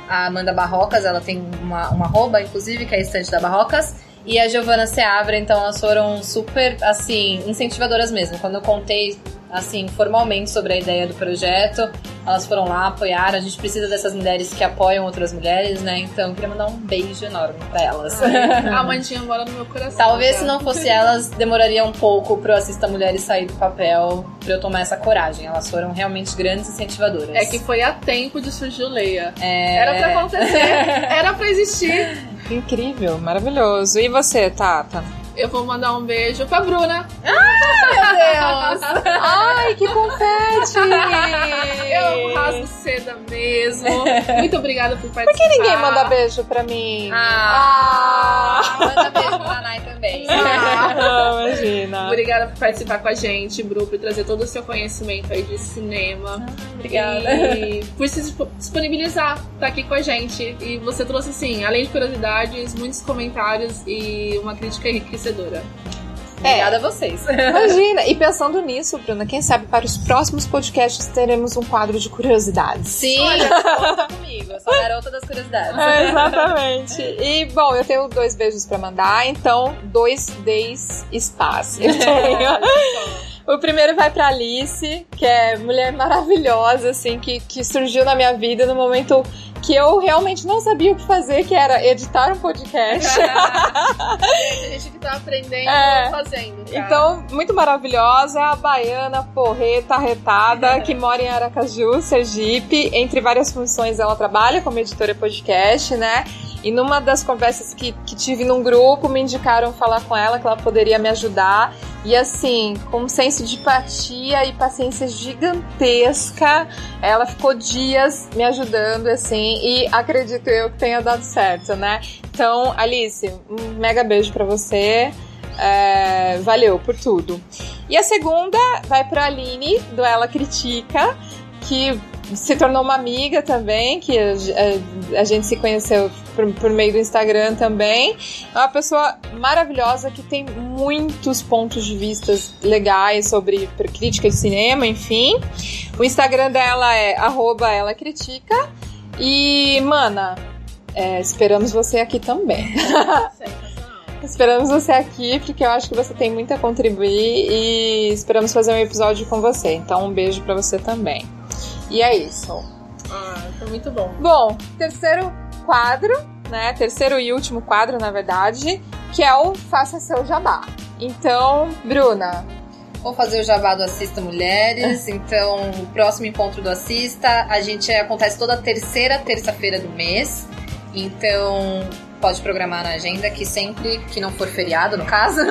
a Amanda Barrocas, ela tem uma, uma arroba, inclusive, que é a estante da Barrocas, e a Giovana Seabra, então elas foram super, assim, incentivadoras mesmo. Quando eu contei, assim, formalmente sobre a ideia do projeto, elas foram lá, apoiaram. A gente precisa dessas mulheres que apoiam outras mulheres, né? Então eu queria mandar um beijo enorme pra elas. A Amandinha mora no meu coração. Talvez tá? se não fosse elas, demoraria um pouco pro Assista Mulheres sair do papel pra eu tomar essa coragem. Elas foram realmente grandes incentivadoras. É que foi a tempo de surgir o Leia. É... Era pra acontecer, era pra existir. Incrível, maravilhoso. E você, Tata? Eu vou mandar um beijo pra Bruna. Meu Deus! Ai, que confete! Eu rasgo seda mesmo. Muito obrigada por participar. Por que ninguém manda beijo pra mim? Ah, manda beijo pra Nai também. Ah, imagina. Obrigada por participar com a gente, Bru, por trazer todo o seu conhecimento aí de cinema. Obrigada. E por se dispo- disponibilizar tá aqui com a gente. E você trouxe, assim, além de curiosidades, muitos comentários e uma crítica enriquecedora. Obrigada a vocês. Imagina. E pensando nisso, Bruna, quem sabe para os próximos podcasts teremos um quadro de curiosidades. Sim, conta comigo. Eu sou a garota das curiosidades. É, exatamente. E, bom, eu tenho dois beijos pra mandar, então, dois days spas. Eu tenho. O primeiro vai pra Alice, que é mulher maravilhosa, assim, que, que surgiu na minha vida no momento que eu realmente não sabia o que fazer, que era editar um podcast. A gente que tá aprendendo É. fazendo. Tá? Então, muito maravilhosa, é a baiana, porreta, arretada, que mora em Aracaju, Sergipe. Entre várias funções, ela trabalha como editora podcast, né? E numa das conversas que, que tive num grupo, me indicaram falar com ela que ela poderia me ajudar. E assim, com um senso de empatia e paciência gigantesca, ela ficou dias me ajudando, assim, e acredito eu que tenha dado certo, né? Então, Alice, um mega beijo pra você. É, valeu por tudo. E a segunda vai pra Aline, do Ela Critica, que se tornou uma amiga também, que a, a, a gente se conheceu por, por, meio do Instagram também. É uma pessoa maravilhosa que tem muitos pontos de vista legais sobre crítica de cinema, enfim. O Instagram dela é ela critica. E, mana, é, esperamos você aqui também. Esperamos você aqui, porque eu acho que você tem muito a contribuir e esperamos fazer um episódio com você. Então, um beijo para você também. E é isso. Ah, foi muito bom. Bom, terceiro quadro, né? Terceiro e último quadro, na verdade, que é o Faça Seu Jabá. Então, Bruna, Vou fazer o jabá do Assista Mulheres. Então, o próximo encontro do Assista, a gente acontece toda terceira terça-feira do mês. Então, pode programar na agenda que sempre que não for feriado, no caso,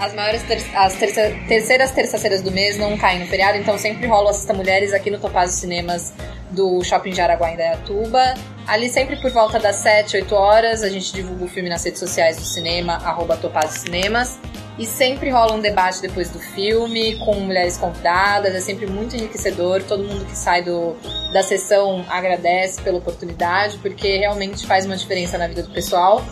as maiores ter as terça terceiras terça-feiras do mês não caem no feriado, então sempre rola Assista Mulheres aqui no Topazio Cinemas do Shopping Jaraguá em Dayatuba. Ali sempre por volta das 7, 8 horas, a gente divulga o filme nas redes sociais do cinema, arroba Topazio Cinemas. E sempre rola um debate depois do filme, com mulheres convidadas, é sempre muito enriquecedor. Todo mundo que sai do, da sessão agradece pela oportunidade, porque realmente faz uma diferença na vida do pessoal.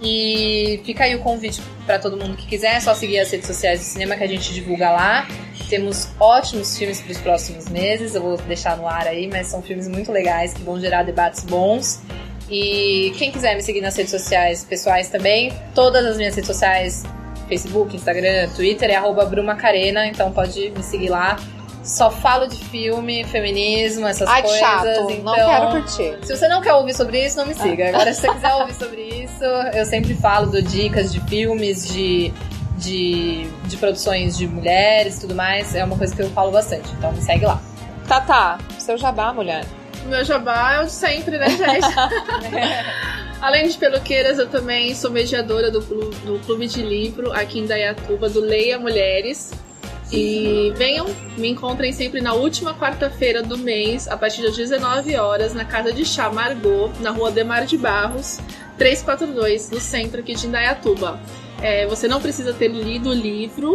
E fica aí o convite para todo mundo que quiser, é só seguir as redes sociais do cinema que a gente divulga lá. Temos ótimos filmes para os próximos meses, eu vou deixar no ar aí, mas são filmes muito legais que vão gerar debates bons. E quem quiser me seguir nas redes sociais pessoais também, todas as minhas redes sociais Facebook, Instagram, Twitter é arroba Brumacarena, então pode me seguir lá. Só falo de filme, feminismo, essas Ai, coisas. chato. Então, não quero curtir. Se você não quer ouvir sobre isso, não me siga. Agora, se você quiser ouvir sobre isso, eu sempre falo, dou dicas de filmes, de, de, de produções de mulheres e tudo mais. É uma coisa que eu falo bastante. Então me segue lá. Tá, tá. Seu jabá, mulher. Meu jabá é o de sempre, né, gente? Além de peluqueiras, eu também sou mediadora do, do Clube de Livro aqui em Dayatuba, do Leia Mulheres. E venham, me encontrem sempre na última quarta-feira do mês, a partir das 19 horas, na Casa de Chá Margot, na rua Demar de Barros, 342, no centro aqui de Indaiatuba. É, você não precisa ter lido o livro,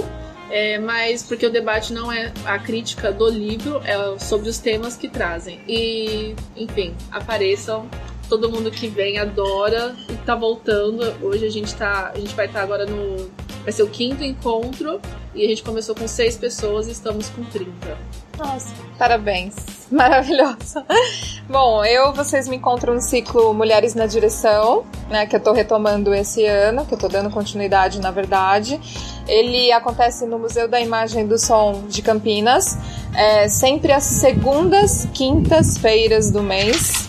é, mas porque o debate não é a crítica do livro, é sobre os temas que trazem. E, enfim, apareçam. Todo mundo que vem adora e tá voltando. Hoje a gente tá. A gente vai estar tá agora no. Vai ser o quinto encontro e a gente começou com seis pessoas e estamos com 30. Nossa, parabéns. Maravilhosa. Bom, eu, vocês me encontram no ciclo Mulheres na Direção, né, que eu tô retomando esse ano, que eu tô dando continuidade, na verdade. Ele acontece no Museu da Imagem do Som de Campinas, é, sempre às segundas, quintas-feiras do mês.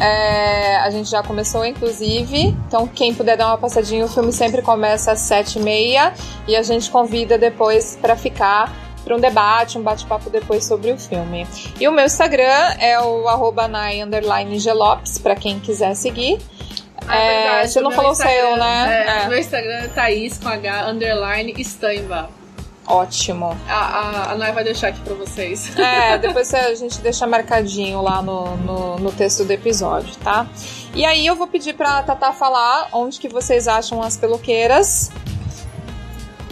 É, a gente já começou, inclusive. Então, quem puder dar uma passadinha, o filme sempre começa às sete e meia e a gente convida depois para ficar para um debate, um bate-papo depois sobre o filme. E o meu Instagram é o arroba para quem quiser seguir. Ah, é, verdade, você não falou seu, né? É, é. Meu Instagram é Thaís com H underline Stamba. Ótimo. A, a, a Nai vai deixar aqui pra vocês. É, depois a gente deixa marcadinho lá no, no, no, texto do episódio, tá? E aí eu vou pedir pra Tatá falar onde que vocês acham as peluqueiras.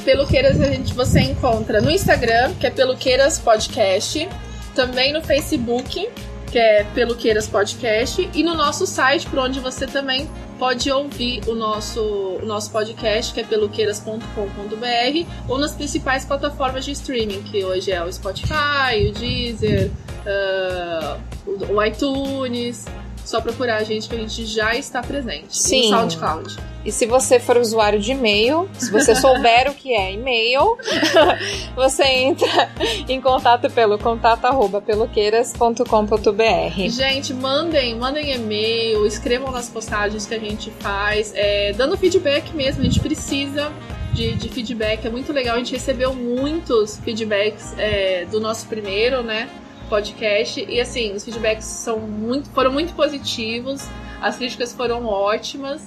Peluqueiras a gente, você encontra no Instagram, que é Peluqueiras Podcast, também no Facebook, que é Peluqueiras Podcast, e no nosso site, por onde você também pode ouvir o nosso, o nosso podcast, que é peluqueiras.com.br, ou nas principais plataformas de streaming, que hoje é o Spotify, o Deezer, uh, o iTunes. Só procurar a gente que a gente já está presente. Sim. E SoundCloud. E se você for usuário de e-mail, se você souber o que é e-mail, você entra em contato pelo contato arroba peloqueiras.com.br. Gente, mandem, mandem e-mail, escrevam nas postagens que a gente faz, é, dando feedback mesmo, a gente precisa de, de, feedback. É muito legal, a gente recebeu muitos feedbacks é, do nosso primeiro, né? Podcast. E assim, os feedbacks são muito, foram muito positivos, as críticas foram ótimas.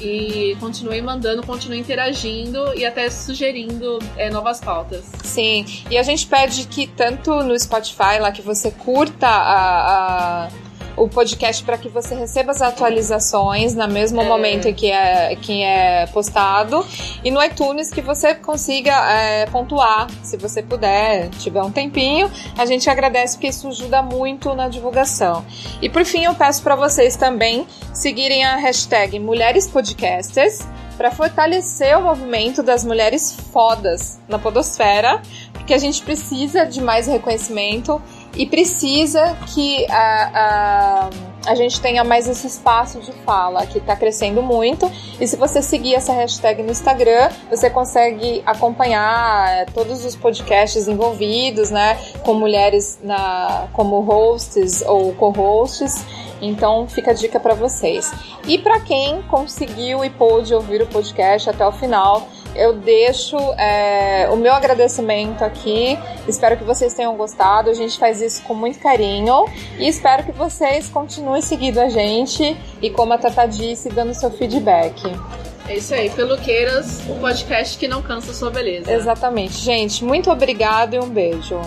E continue mandando, continue interagindo e até sugerindo é, novas pautas. Sim, e a gente pede que tanto no Spotify lá que você curta a, a o, podcast para que você receba as atualizações no mesmo é. momento em que é, que é postado. E no iTunes que você consiga é, pontuar, se você puder, tiver um tempinho. A gente agradece porque isso ajuda muito na divulgação. E por fim, eu peço para vocês também seguirem a hashtag Mulheres Podcasters para fortalecer o movimento das mulheres fodas na podosfera, porque a gente precisa de mais reconhecimento e precisa que a, a, a gente tenha mais esse espaço de fala, que está crescendo muito. E se você seguir essa hashtag no Instagram, você consegue acompanhar é, todos os podcasts envolvidos, né, com mulheres na, como hosts ou co-hosts. Então fica a dica para vocês. E para quem conseguiu e pôde ouvir o podcast até o final, eu deixo é, o meu agradecimento aqui. Espero que vocês tenham gostado. A gente faz isso com muito carinho e espero que vocês continuem seguindo a gente e, como a Tata disse, dando seu feedback. É isso aí, Peluqueiras, o podcast que não cansa sua beleza. Exatamente. Gente, muito obrigado e um beijo.